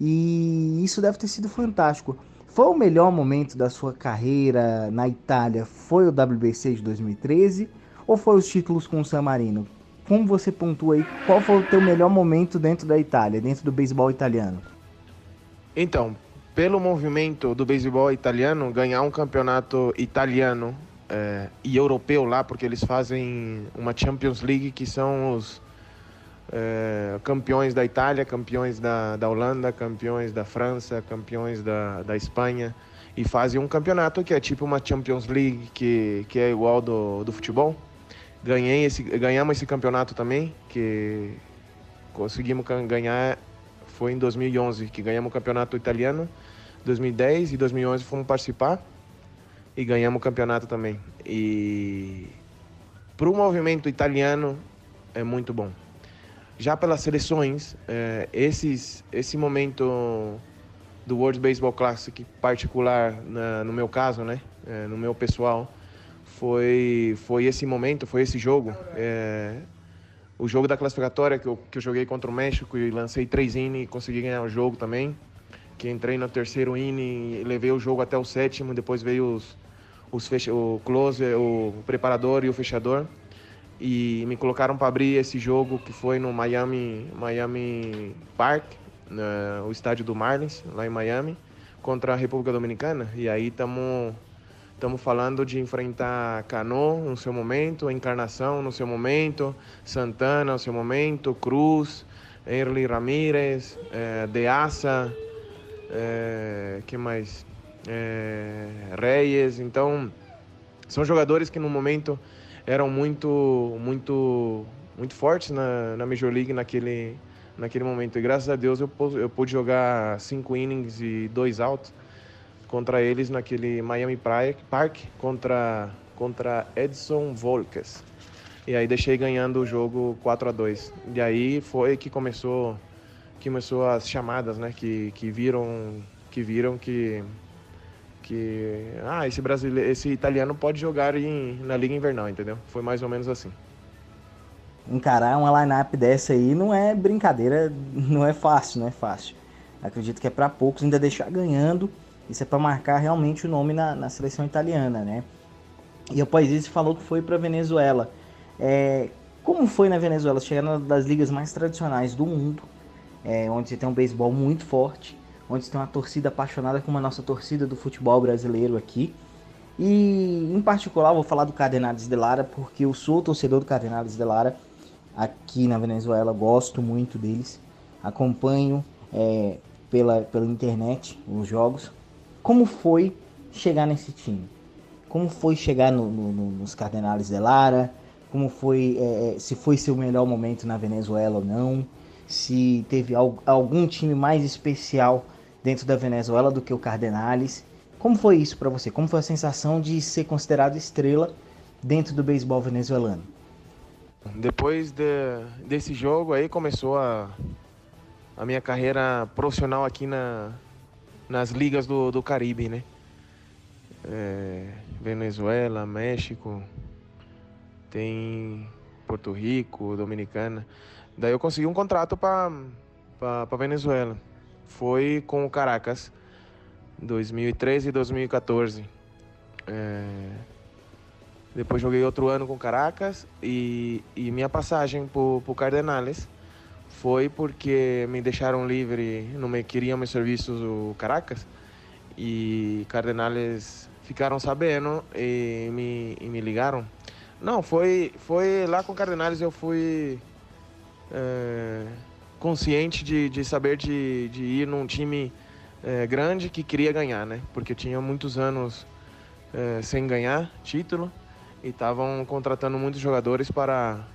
e isso deve ter sido fantástico. Foi o melhor momento da sua carreira na Itália? Foi o WBC de 2013? Ou foi os títulos com o San Marino? Como você pontua aí, qual foi o teu melhor momento dentro da Itália, dentro do beisebol italiano? Então, pelo movimento do beisebol italiano, ganhar um campeonato italiano é, e europeu lá, porque eles fazem uma Champions League que são os é, campeões da Itália, campeões da, da Holanda, campeões da França, campeões da, da Espanha, e fazem um campeonato que é tipo uma Champions League que, que é igual do, do futebol. Ganhei esse, ganhamos esse campeonato também, que conseguimos ganhar, foi em 2011 que ganhamos o campeonato italiano, 2010 e 2011 fomos participar e ganhamos o campeonato também. E para o movimento italiano é muito bom. Já pelas seleções, é, esses, esse momento do World Baseball Classic particular, na, no meu caso, né, é, no meu pessoal, foi, foi esse momento, foi esse jogo. É, o jogo da classificatória que eu, que eu joguei contra o México e lancei três innings e consegui ganhar o jogo também. Que entrei no terceiro inning e levei o jogo até o sétimo, depois veio os, os fecha, o closer, o preparador e o fechador. E me colocaram para abrir esse jogo que foi no Miami, Miami Park, no, o estádio do Marlins, lá em Miami, contra a República Dominicana. E aí estamos Estamos falando de enfrentar Cano no seu momento, Encarnação no seu momento, Santana no seu momento, Cruz, Erly Ramírez, eh, Deaça, eh, que mais? Eh, Reyes. Então, são jogadores que no momento eram muito, muito, muito fortes na, na Major League naquele, naquele momento. E graças a Deus eu, pude jogar cinco innings e dois outs contra eles naquele Miami Park contra, contra Edson Volkes. E aí deixei ganhando o jogo 4 a 2 E aí foi que começou que começou as chamadas, né, que, que viram que viram que que ah, esse brasileiro, esse italiano pode jogar em, na liga invernal, entendeu? Foi mais ou menos assim. Encarar uma lineup dessa aí não é brincadeira, não é fácil, não é fácil. Acredito que é para poucos ainda deixar ganhando isso é para marcar realmente o nome na, na, seleção italiana, né? E após isso falou que foi para Venezuela. É, como foi na Venezuela? Chegando das ligas mais tradicionais do mundo, é, onde você tem um beisebol muito forte, onde você tem uma torcida apaixonada como a nossa torcida do futebol brasileiro aqui. E em particular vou falar do Cardenales de Lara porque eu sou torcedor do Cardenales de Lara aqui na Venezuela, gosto muito deles, acompanho é, pela, pela internet os jogos. Como foi chegar nesse time? Como foi chegar no, no, no, nos Cardenales de Lara? Como foi, é, se foi seu melhor momento na Venezuela ou não? Se teve al, algum time mais especial dentro da Venezuela do que o Cardenales? Como foi isso para você? Como foi a sensação de ser considerado estrela dentro do beisebol venezuelano? Depois de, desse jogo aí começou a, a minha carreira profissional aqui na, nas ligas do, do Caribe, né? É, Venezuela, México, tem Porto Rico, Dominicana. Daí eu consegui um contrato para Venezuela. Foi com o Caracas, 2013 e 2014. É, depois joguei outro ano com Caracas e, e minha passagem para o Cardenales foi porque me deixaram livre, não me queriam meus serviços o Caracas e Cardenales ficaram sabendo e me, e me ligaram. Não, foi, foi lá com Cardenales eu fui é, consciente de, de saber de, de ir num time é, grande que queria ganhar, né? Porque tinha muitos anos é, sem ganhar título e estavam contratando muitos jogadores para,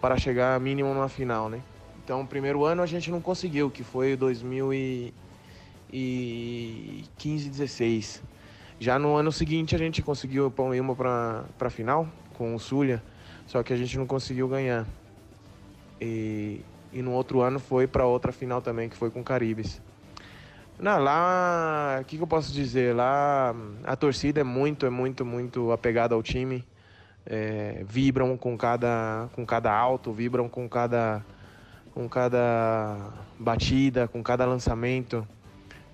para chegar mínimo numa final, né? Então, o primeiro ano a gente não conseguiu, que foi 2015, 16. Já no ano seguinte a gente conseguiu ir uma para a final com o Zulia, só que a gente não conseguiu ganhar. E, e no outro ano foi para outra final também, que foi com o Caribes. Não, lá, o que, que, eu posso dizer? Lá a torcida é muito, é muito, muito apegada ao time. É, vibram com cada, com cada alto, vibram com cada, com cada batida, com cada lançamento.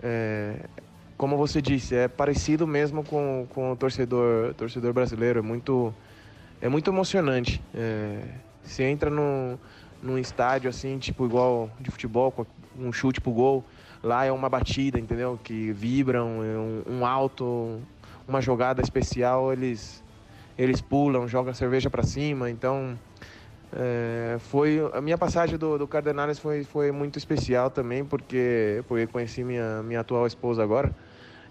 É, como você disse, é parecido mesmo com, com o torcedor, torcedor brasileiro. É muito, é muito emocionante. É, você entra num, num estádio assim, tipo igual de futebol, com um chute pro gol Lá é uma batida, entendeu? Que vibram, é um, um alto, uma jogada especial, eles eles pulam, jogam cerveja para cima. Então, é, foi a minha passagem do, do Cardenales foi, foi muito especial também, porque, porque conheci minha, minha atual esposa agora.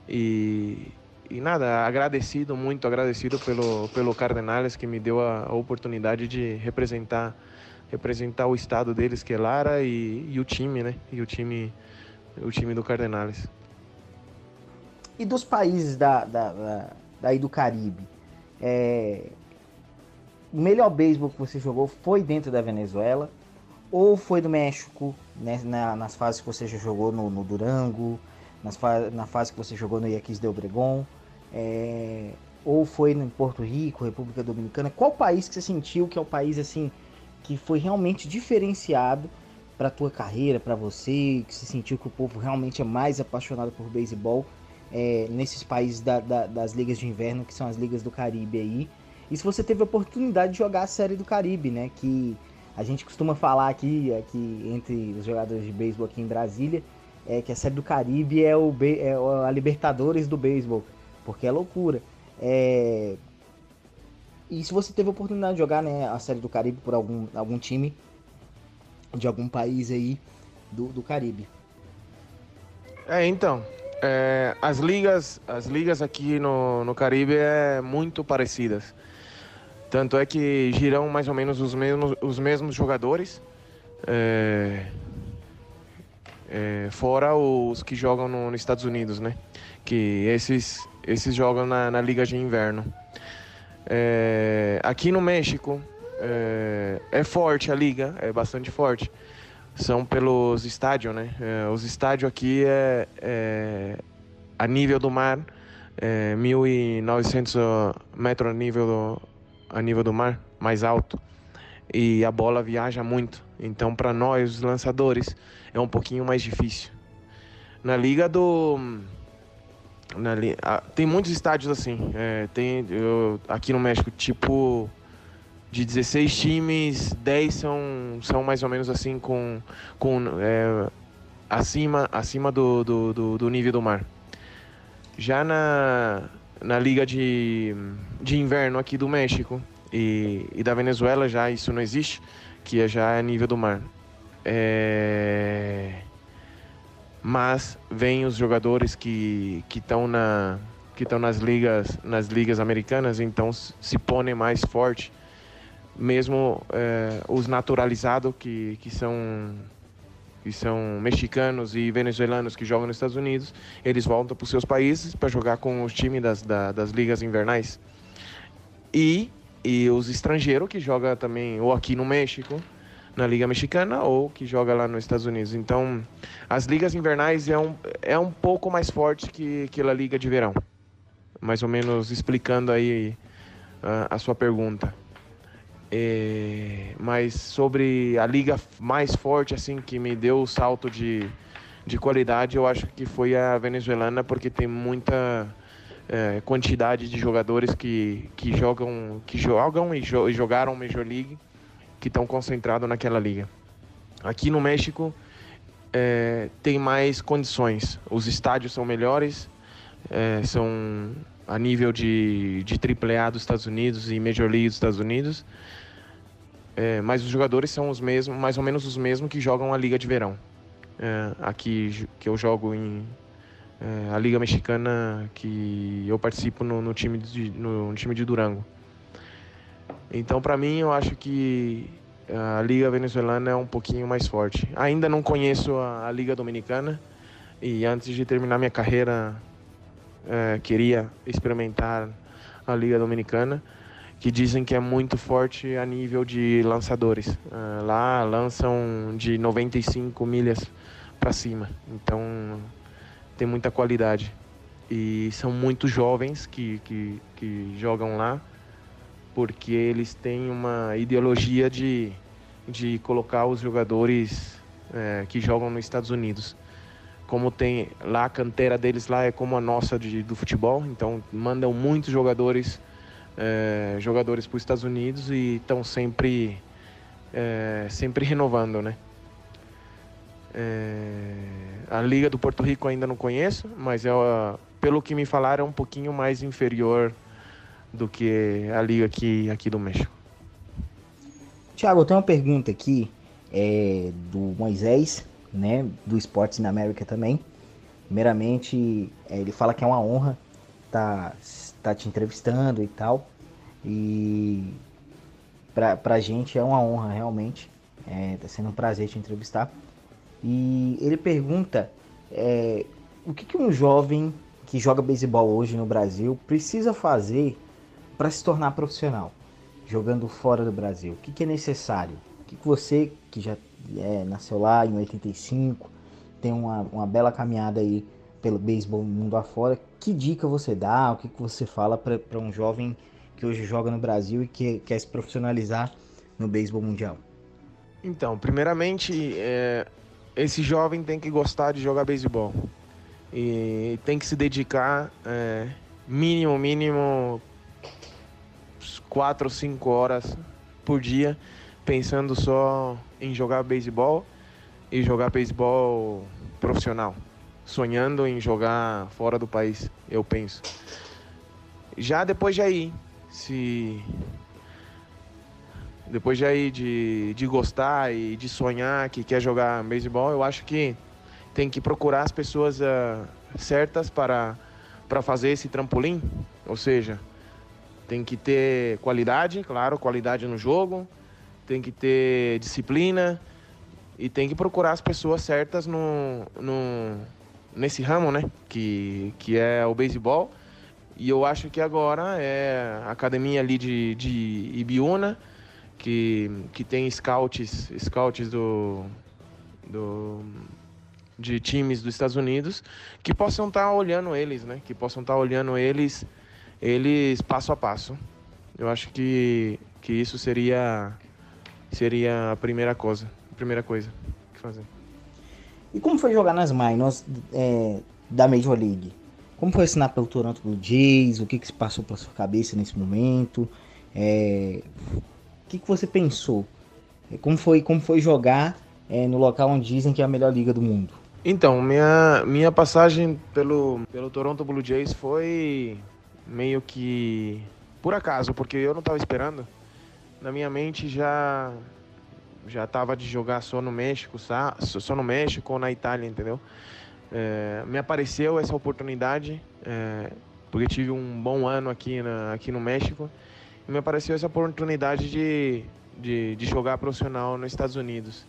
E, e nada, agradecido, muito agradecido pelo, pelo Cardenales que me deu a, a oportunidade de representar representar o estado deles, que é Lara, e, e o time, né? E o time o time do Cardenales. E dos países da, da, da daí do Caribe, é, melhor beisebol que você jogou foi dentro da Venezuela ou foi do México, né, na, nas fases que você já jogou no, no Durango, nas fa na fase que você jogou no Yaquis de Obregon, é, ou foi em Porto Rico, República Dominicana? Qual país que você sentiu que é o país assim que foi realmente diferenciado para tua carreira, para você, que se sentiu que o povo realmente é mais apaixonado por beisebol é, nesses países da, da, das ligas de inverno, que são as ligas do Caribe aí. E se você teve a oportunidade de jogar a série do Caribe, né? Que a gente costuma falar aqui, aqui entre os jogadores de beisebol aqui em Brasília, é que a série do Caribe é, o, é a Libertadores do beisebol, porque é loucura. É... E se você teve a oportunidade de jogar né, a série do Caribe por algum, algum time, de algum país aí do, do Caribe. É, então, é, as ligas as ligas aqui no, no Caribe é muito parecidas. Tanto é que giram mais ou menos os mesmos, os mesmos jogadores, é, é, fora os que jogam no, nos Estados Unidos, né? Que esses, esses jogam na, na Liga de Inverno. É, aqui no México, é, é, forte a liga, é bastante forte. São pelos estádios, né? É, os estádios aqui é, é, a nível do mar, é 1.900 metros a nível, do, a nível do mar, mais alto. E a bola viaja muito. Então, para nós, os lançadores, é um pouquinho mais difícil. Na liga do. Na, tem muitos estádios assim. É, tem eu, aqui no México, tipo de 16 times, 10 são, são mais ou menos assim com, com é, acima, acima do, do, do, do, nível do mar. Já na, na liga de, de inverno aqui do México e, e da Venezuela já isso não existe, que é já é nível do mar. É... Mas vem os jogadores que estão na que estão nas ligas nas ligas americanas, então se põem mais forte. Mesmo é, os naturalizados que, que são que são mexicanos e venezuelanos que jogam nos Estados Unidos, eles voltam para os seus países para jogar com os times das, da- das ligas invernais. E, e os estrangeiros que jogam também ou aqui no México, na Liga Mexicana, ou que joga lá nos Estados Unidos. Então, as ligas invernais é um, é um pouco mais forte que, que a Liga de Verão. Mais ou menos explicando aí ah, a sua pergunta. É, mas sobre a liga mais forte assim que me deu o salto de, de qualidade, eu acho que foi a venezuelana porque tem muita é, quantidade de jogadores que, que jogam que jogam e, jo- e jogaram Major League que estão concentrados naquela liga. Aqui no México é, tem mais condições, os estádios são melhores, é, são a nível de, de AAA dos Estados Unidos e Major League dos Estados Unidos. É, mas os jogadores são os mesmos, mais ou menos os mesmos que jogam a Liga de Verão. É, aqui que eu jogo em é, a Liga Mexicana, que eu participo no, no time, de, no, no time de Durango. Então, para mim, eu acho que a Liga Venezuelana é um pouquinho mais forte. Ainda não conheço a, a Liga Dominicana e antes de terminar minha carreira, é, queria experimentar a Liga Dominicana que dizem que é muito forte a nível de lançadores. Ah, lá lançam de 95 milhas para cima, então tem muita qualidade. E são muito jovens que, que, que jogam lá, porque eles têm uma ideologia de, de colocar os jogadores eh, que jogam nos Estados Unidos. Como tem lá a cantera deles lá é como a nossa de, do futebol, então mandam muitos jogadores é, jogadores para os Estados Unidos e estão sempre é, sempre renovando, né? É, a Liga do Porto Rico ainda não conheço, mas é, ó, pelo que me falaram é um pouquinho mais inferior do que a liga aqui aqui do México. Tiago, eu tenho uma pergunta aqui é, do Moisés, né, do Esportes na América também. Primeiramente, é, ele fala que é uma honra estar tá te entrevistando e tal. E pra, pra gente é uma honra realmente. É, tá sendo um prazer te entrevistar. E ele pergunta é, o que, que um jovem que joga beisebol hoje no Brasil precisa fazer para se tornar profissional, jogando fora do Brasil? O que, que é necessário? O que, que você, que já é, nasceu lá em 85, tem uma, uma bela caminhada aí pelo beisebol mundo afora, que dica você dá? O que, que você fala para um jovem que hoje joga no Brasil e que quer se profissionalizar no beisebol mundial? Então, primeiramente, é, esse jovem tem que gostar de jogar beisebol e tem que se dedicar é, mínimo, mínimo quatro ou cinco horas por dia pensando só em jogar beisebol e jogar beisebol profissional, sonhando em jogar fora do país, eu penso. Já depois de aí, se depois de aí de, de gostar e de sonhar que quer jogar beisebol, eu acho que tem que procurar as pessoas uh, certas para, para fazer esse trampolim. Ou seja, tem que ter qualidade, claro, qualidade no jogo, tem que ter disciplina e tem que procurar as pessoas certas no, no, nesse ramo, né? Que, que é o beisebol. E eu acho que agora é a academia ali de, de Ibiúna, que, que tem scouts, scouts do, do, de times dos Estados Unidos, que possam estar tá olhando eles, né? Que possam estar tá olhando eles, eles passo a passo. Eu acho que, que isso seria, seria a primeira coisa, a primeira coisa que fazer. E como foi jogar nas minors é, da Major League? Como foi assinar pelo Toronto Blue Jays? O que, que se passou pela sua cabeça nesse momento? É, o que, que você pensou? Como foi, como foi jogar é, no local onde dizem que é a melhor liga do mundo? Então, minha, minha passagem pelo, pelo Toronto Blue Jays foi meio que por acaso, porque eu não estava esperando. Na minha mente já já tava de jogar só no México, só no México ou na Itália, entendeu? É, me apareceu essa oportunidade, é, porque tive um bom ano aqui, na, aqui no México, e me apareceu essa oportunidade de, de, de jogar profissional nos Estados Unidos.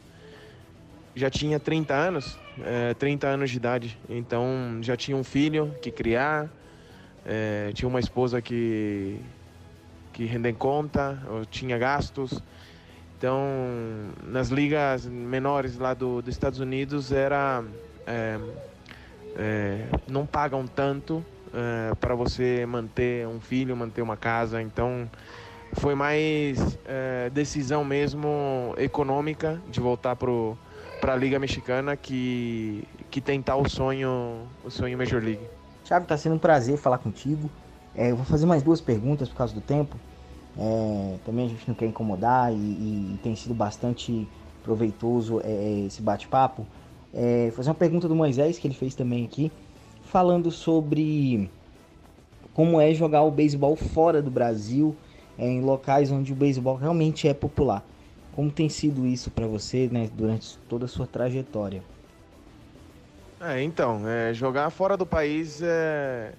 Já tinha 30 anos, é, 30 anos de idade, então já tinha um filho que criar, é, tinha uma esposa que, que render conta, eu tinha gastos. Então, nas ligas menores lá do, dos Estados Unidos era é, é, não pagam tanto é, para você manter um filho, manter uma casa. Então, foi mais é, decisão mesmo econômica de voltar para a Liga Mexicana que, que tentar o sonho, o sonho Major League. Thiago, tá sendo um prazer falar contigo. É, eu vou fazer mais duas perguntas por causa do tempo. É, também a gente não quer incomodar e, e tem sido bastante proveitoso é, esse bate-papo. É, fazer uma pergunta do Moisés, que ele fez também aqui, falando sobre como é jogar o beisebol fora do Brasil, é, em locais onde o beisebol realmente é popular. Como tem sido isso para você né, durante toda a sua trajetória? É, então, é, jogar fora do país é,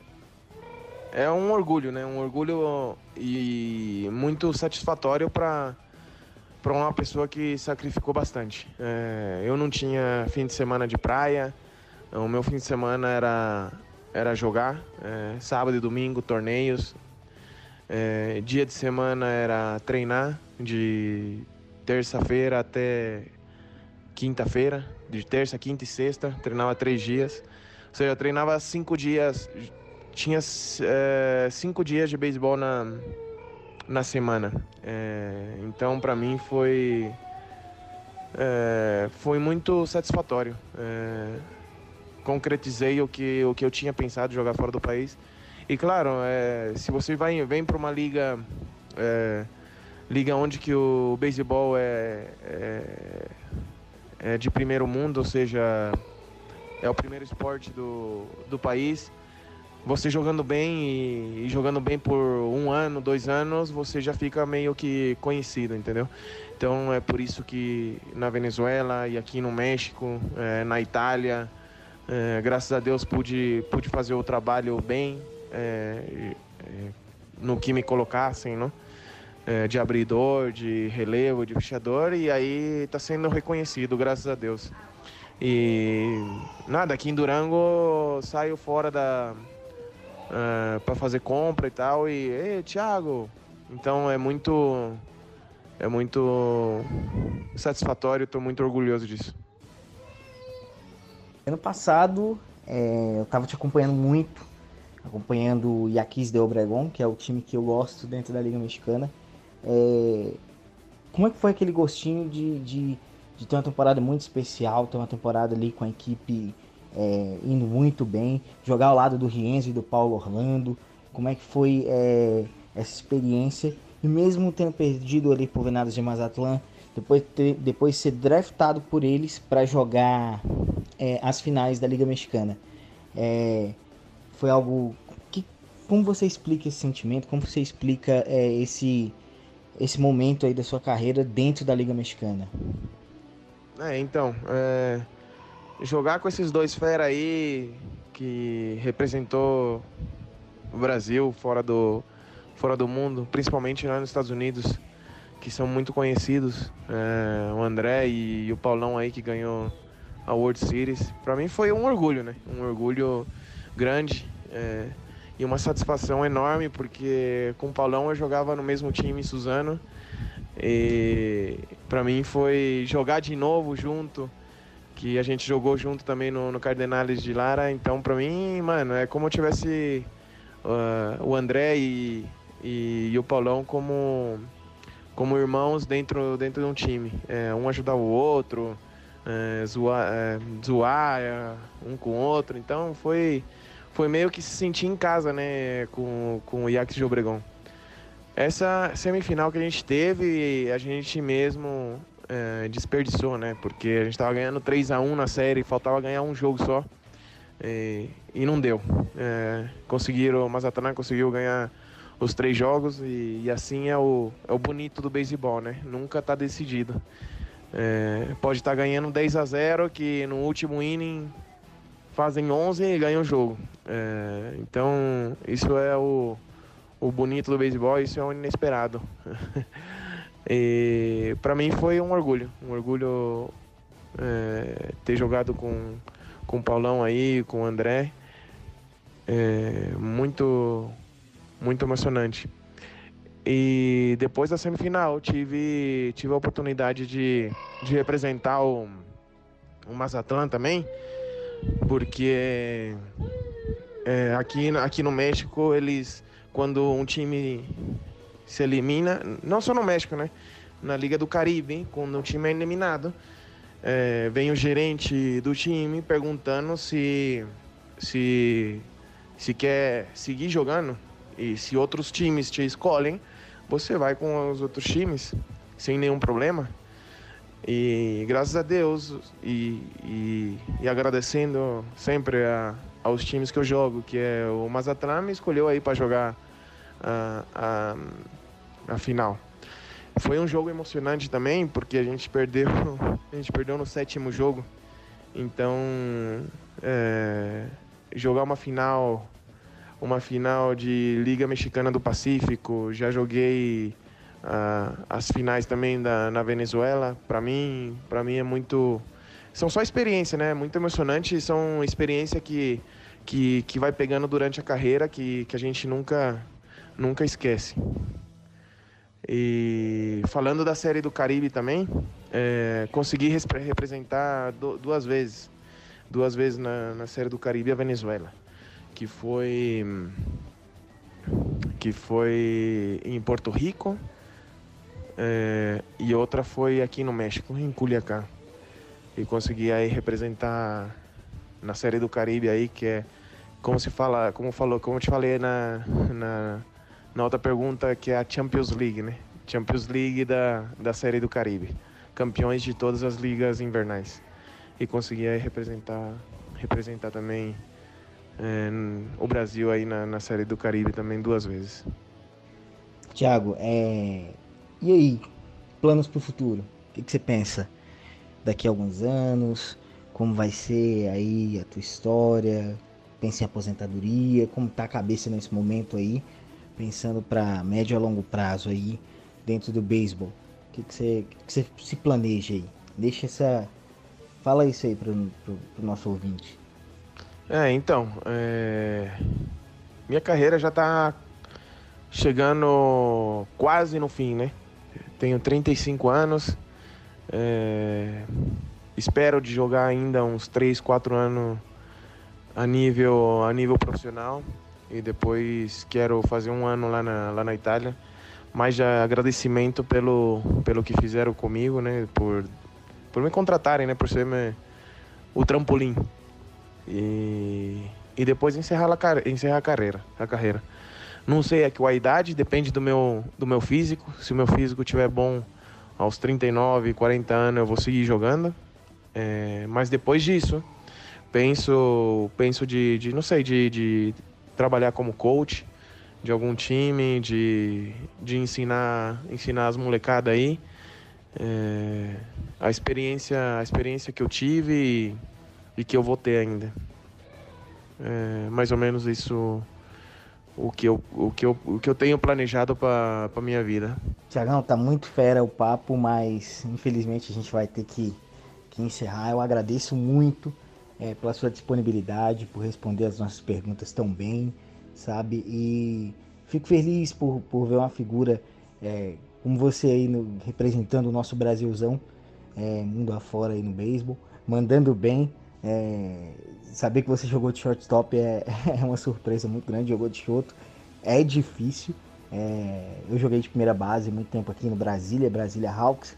é um orgulho, né? Um orgulho e muito satisfatório para para uma pessoa que sacrificou bastante. É, eu não tinha fim de semana de praia, o meu fim de semana era era jogar, é, sábado e domingo torneios, é, dia de semana era treinar de terça-feira até quinta-feira, de terça, quinta e sexta, treinava três dias. Ou seja, eu treinava cinco dias, tinha é, cinco dias de beisebol na, na semana. É, então, para mim foi é, foi muito satisfatório. Concretizei o que o que eu tinha pensado jogar fora do país. E claro, se você vai vem para uma liga liga onde que o beisebol é, é, é de primeiro mundo, ou seja, é o primeiro esporte do, do país você jogando bem e, jogando bem por um ano, dois anos, você já fica meio que conhecido, entendeu? Então é por isso que na Venezuela e aqui no México, é, na Itália, é, graças a Deus pude, pude fazer o trabalho bem é, no que me colocassem, não? de abridor, de relevo, de fechador, e aí está sendo reconhecido, graças a Deus. E nada, aqui em Durango saio fora da, uh, para fazer compra e tal. E, ei, Thiago! Então é muito. É muito satisfatório, estou muito orgulhoso disso. Ano passado, é, eu estava te acompanhando muito, acompanhando o Yaquis de Obregon, que é o time que eu gosto dentro da Liga Mexicana. É, como é que foi aquele gostinho de, de, de ter uma temporada muito especial, ter uma temporada ali com a equipe é, indo muito bem, jogar ao lado do Rienzo e do Paulo Orlando, como é que foi é, essa experiência, e mesmo tendo perdido ali por Venados de Mazatlan, depois, ter, depois ser draftado por eles para jogar é, as finais da Liga Mexicana. É, foi algo que, como você explica esse sentimento, como você explica é, esse, esse momento aí da sua carreira dentro da Liga Mexicana? É, então, é, jogar com esses dois fera aí que representou o Brasil fora do, fora do mundo, principalmente lá nos Estados Unidos, que são muito conhecidos, é, o André e, e, o Paulão aí que ganhou a World Series, para mim foi um orgulho, né? Um orgulho grande é, e uma satisfação enorme porque com o Paulão eu jogava no mesmo time em Suzano e para mim foi jogar de novo junto que a gente jogou junto também no, no Cardenales de Lara. Então, para mim, mano, é como eu tivesse uh, o André e, e, e, o Paulão como, como irmãos dentro, dentro de um time. É, um ajudar o outro, é, zoar, é, zoar é, um com o outro. Então, foi, foi meio que se sentir em casa, né, com, com o Iax de Obregon. Essa semifinal que a gente teve, a gente mesmo é, desperdiçou, né? Porque a gente tava ganhando 3 a 1 na série, faltava ganhar um jogo só. E, e não deu. É, conseguiram, o Mazatlan conseguiu ganhar os três jogos e, e assim é o, é o bonito do beisebol, né? Nunca está decidido. É, pode estar ganhando 10 a 0 que no último inning fazem 11 e ganham o jogo. É, então, isso é o, o bonito do beisebol, isso é o inesperado. [laughs] e para mim foi um orgulho, um orgulho é, ter jogado com, com o Paulão aí, com o André. É, muito, muito emocionante. E depois da semifinal, tive, tive a oportunidade de, de representar o, o Mazatlan também, porque é, aqui, aqui no México, eles, quando um time se elimina, não só no México, né? Na Liga do Caribe, quando um time é eliminado, é, vem o gerente do time perguntando se, se, se quer seguir jogando e se outros times te escolhem, você vai com os outros times sem nenhum problema. E graças a Deus e, e, e agradecendo sempre a, aos times que eu jogo, que é o Mazatlan me escolheu aí para jogar a, a, final. Foi um jogo emocionante também, porque a gente perdeu, [laughs] a gente perdeu no sétimo jogo. Então, é, jogar uma final, uma final de Liga Mexicana do Pacífico, já joguei ah, as finais também da, na Venezuela. Para mim, para mim é muito, são só experiência, né? Muito emocionante, são experiência que que, que vai pegando durante a carreira, que, que a gente nunca nunca esquece. E falando da série do Caribe também, é, consegui representar duas vezes, duas vezes na, na série do Caribe a Venezuela, que foi que foi em Porto Rico é, e outra foi aqui no México, em Culiacán. E consegui aí representar na série do Caribe aí que é como se fala, como falou, como te falei na, na na outra pergunta, que é a Champions League, né? Champions League da, da Série do Caribe. Campeões de todas as ligas invernais. E consegui aí representar, representar também é, o Brasil aí na, na Série do Caribe também duas vezes. Tiago, é... e aí? Planos para o futuro? O que, que você pensa daqui a alguns anos? Como vai ser aí a tua história? Pensa em aposentadoria? Como tá a cabeça nesse momento aí? Pensando para médio a longo prazo aí dentro do beisebol? O que, você, que, que se planeja aí? Deixa essa. Fala isso aí para o nosso ouvinte. É, então. É... Minha carreira já está chegando quase no fim, né? Tenho 35 anos. É... Espero de jogar ainda uns 3, 4 anos a nível, a nível profissional e depois quero fazer um ano lá na, lá na Itália. Mas já agradecimento pelo, pelo que fizeram comigo, né? Por, por me contratarem, né? Por ser me, o trampolim. E, e depois encerrar a, encerrar a carreira, a carreira. Não sei a qual idade, depende do meu, do meu físico. Se o meu físico estiver bom aos 39, 40 anos, eu vou seguir jogando. É, mas depois disso, penso, penso de, de não sei, de, de trabalhar como coach de algum time, de, de ensinar, ensinar as molecadas aí. É, a experiência a experiência que eu tive e, e que eu vou ter ainda. É, mais ou menos isso o que eu, o que eu, o que eu tenho planejado para a minha vida. Tiagão, tá muito fera o papo, mas infelizmente a gente vai ter que, que encerrar. Eu agradeço muito é, pela sua disponibilidade, por responder as nossas perguntas tão bem, sabe? E fico feliz por, por ver uma figura é, como você aí no, representando o nosso Brasilzão, é, mundo afora aí no beisebol, mandando bem. É, saber que você jogou de shortstop é, [laughs] é uma surpresa muito grande, jogou de short, é difícil. É, eu joguei de primeira base muito tempo aqui no Brasília, Brasília Hawks,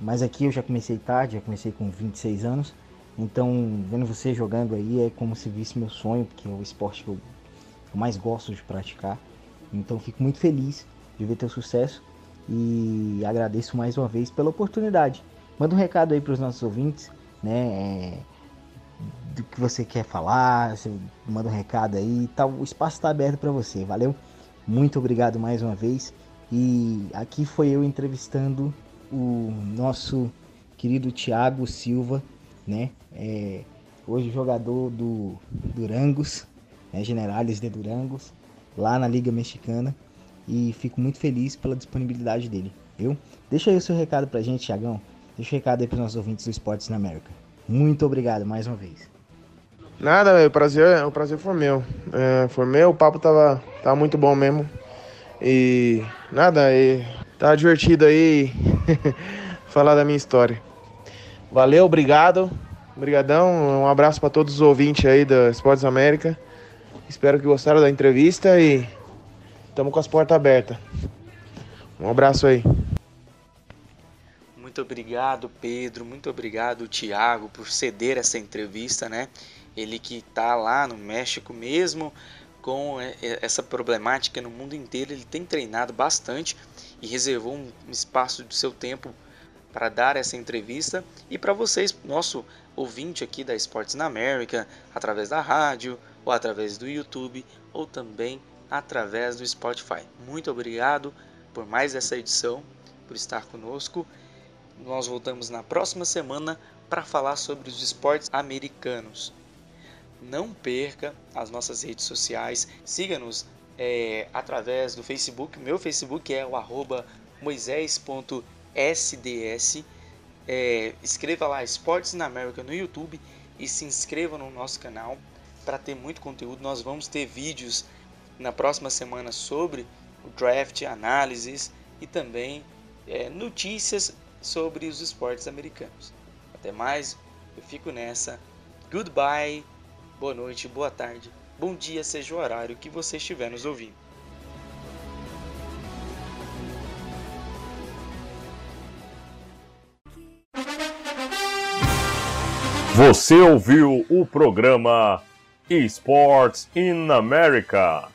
mas aqui eu já comecei tarde, já comecei com 26 anos. Então, vendo você jogando aí é como se visse meu sonho, porque é o esporte que eu, eu mais gosto de praticar. Então, fico muito feliz de ver teu sucesso e agradeço mais uma vez pela oportunidade. Manda um recado aí para os nossos ouvintes, né? É, do que você quer falar, você manda um recado aí tal. O espaço está aberto para você, valeu? Muito obrigado mais uma vez. E aqui foi eu entrevistando o nosso querido Thiago Silva, né? É, hoje jogador do Durangos, né? Generales de Durangos, lá na Liga Mexicana. E fico muito feliz pela disponibilidade dele, viu? Deixa aí o seu recado pra gente, Thiagão. Deixa o recado aí pros nossos ouvintes do Esportes na América. Muito obrigado mais uma vez. Nada, o prazer, o prazer foi meu. É, foi meu, o papo tava, tava muito bom mesmo. E nada, e tá divertido aí [laughs] falar da minha história. Valeu, obrigado. Obrigadão, um abraço para todos os ouvintes aí da Esportes América. Espero que gostaram da entrevista e estamos com as portas abertas. Um abraço aí. Muito obrigado, Pedro. Muito obrigado, Thiago, por ceder essa entrevista, né? Ele que está lá no México mesmo com essa problemática no mundo inteiro, ele tem treinado bastante e reservou um espaço do seu tempo para dar essa entrevista e para vocês, nosso ouvinte aqui da Esportes na América, através da rádio ou através do YouTube ou também através do Spotify. Muito obrigado por mais essa edição, por estar conosco. Nós voltamos na próxima semana para falar sobre os esportes americanos. Não perca as nossas redes sociais, siga-nos é, através do Facebook. Meu Facebook é o arroba moisés.sds. É, escreva lá Esportes na América no YouTube e se inscreva no nosso canal para ter muito conteúdo. Nós vamos ter vídeos na próxima semana sobre o draft, análises e também é, notícias sobre os esportes americanos. Até mais, eu fico nessa. Goodbye, boa noite, boa tarde, bom dia, seja o horário que você estiver nos ouvindo. Você ouviu o programa Esports in America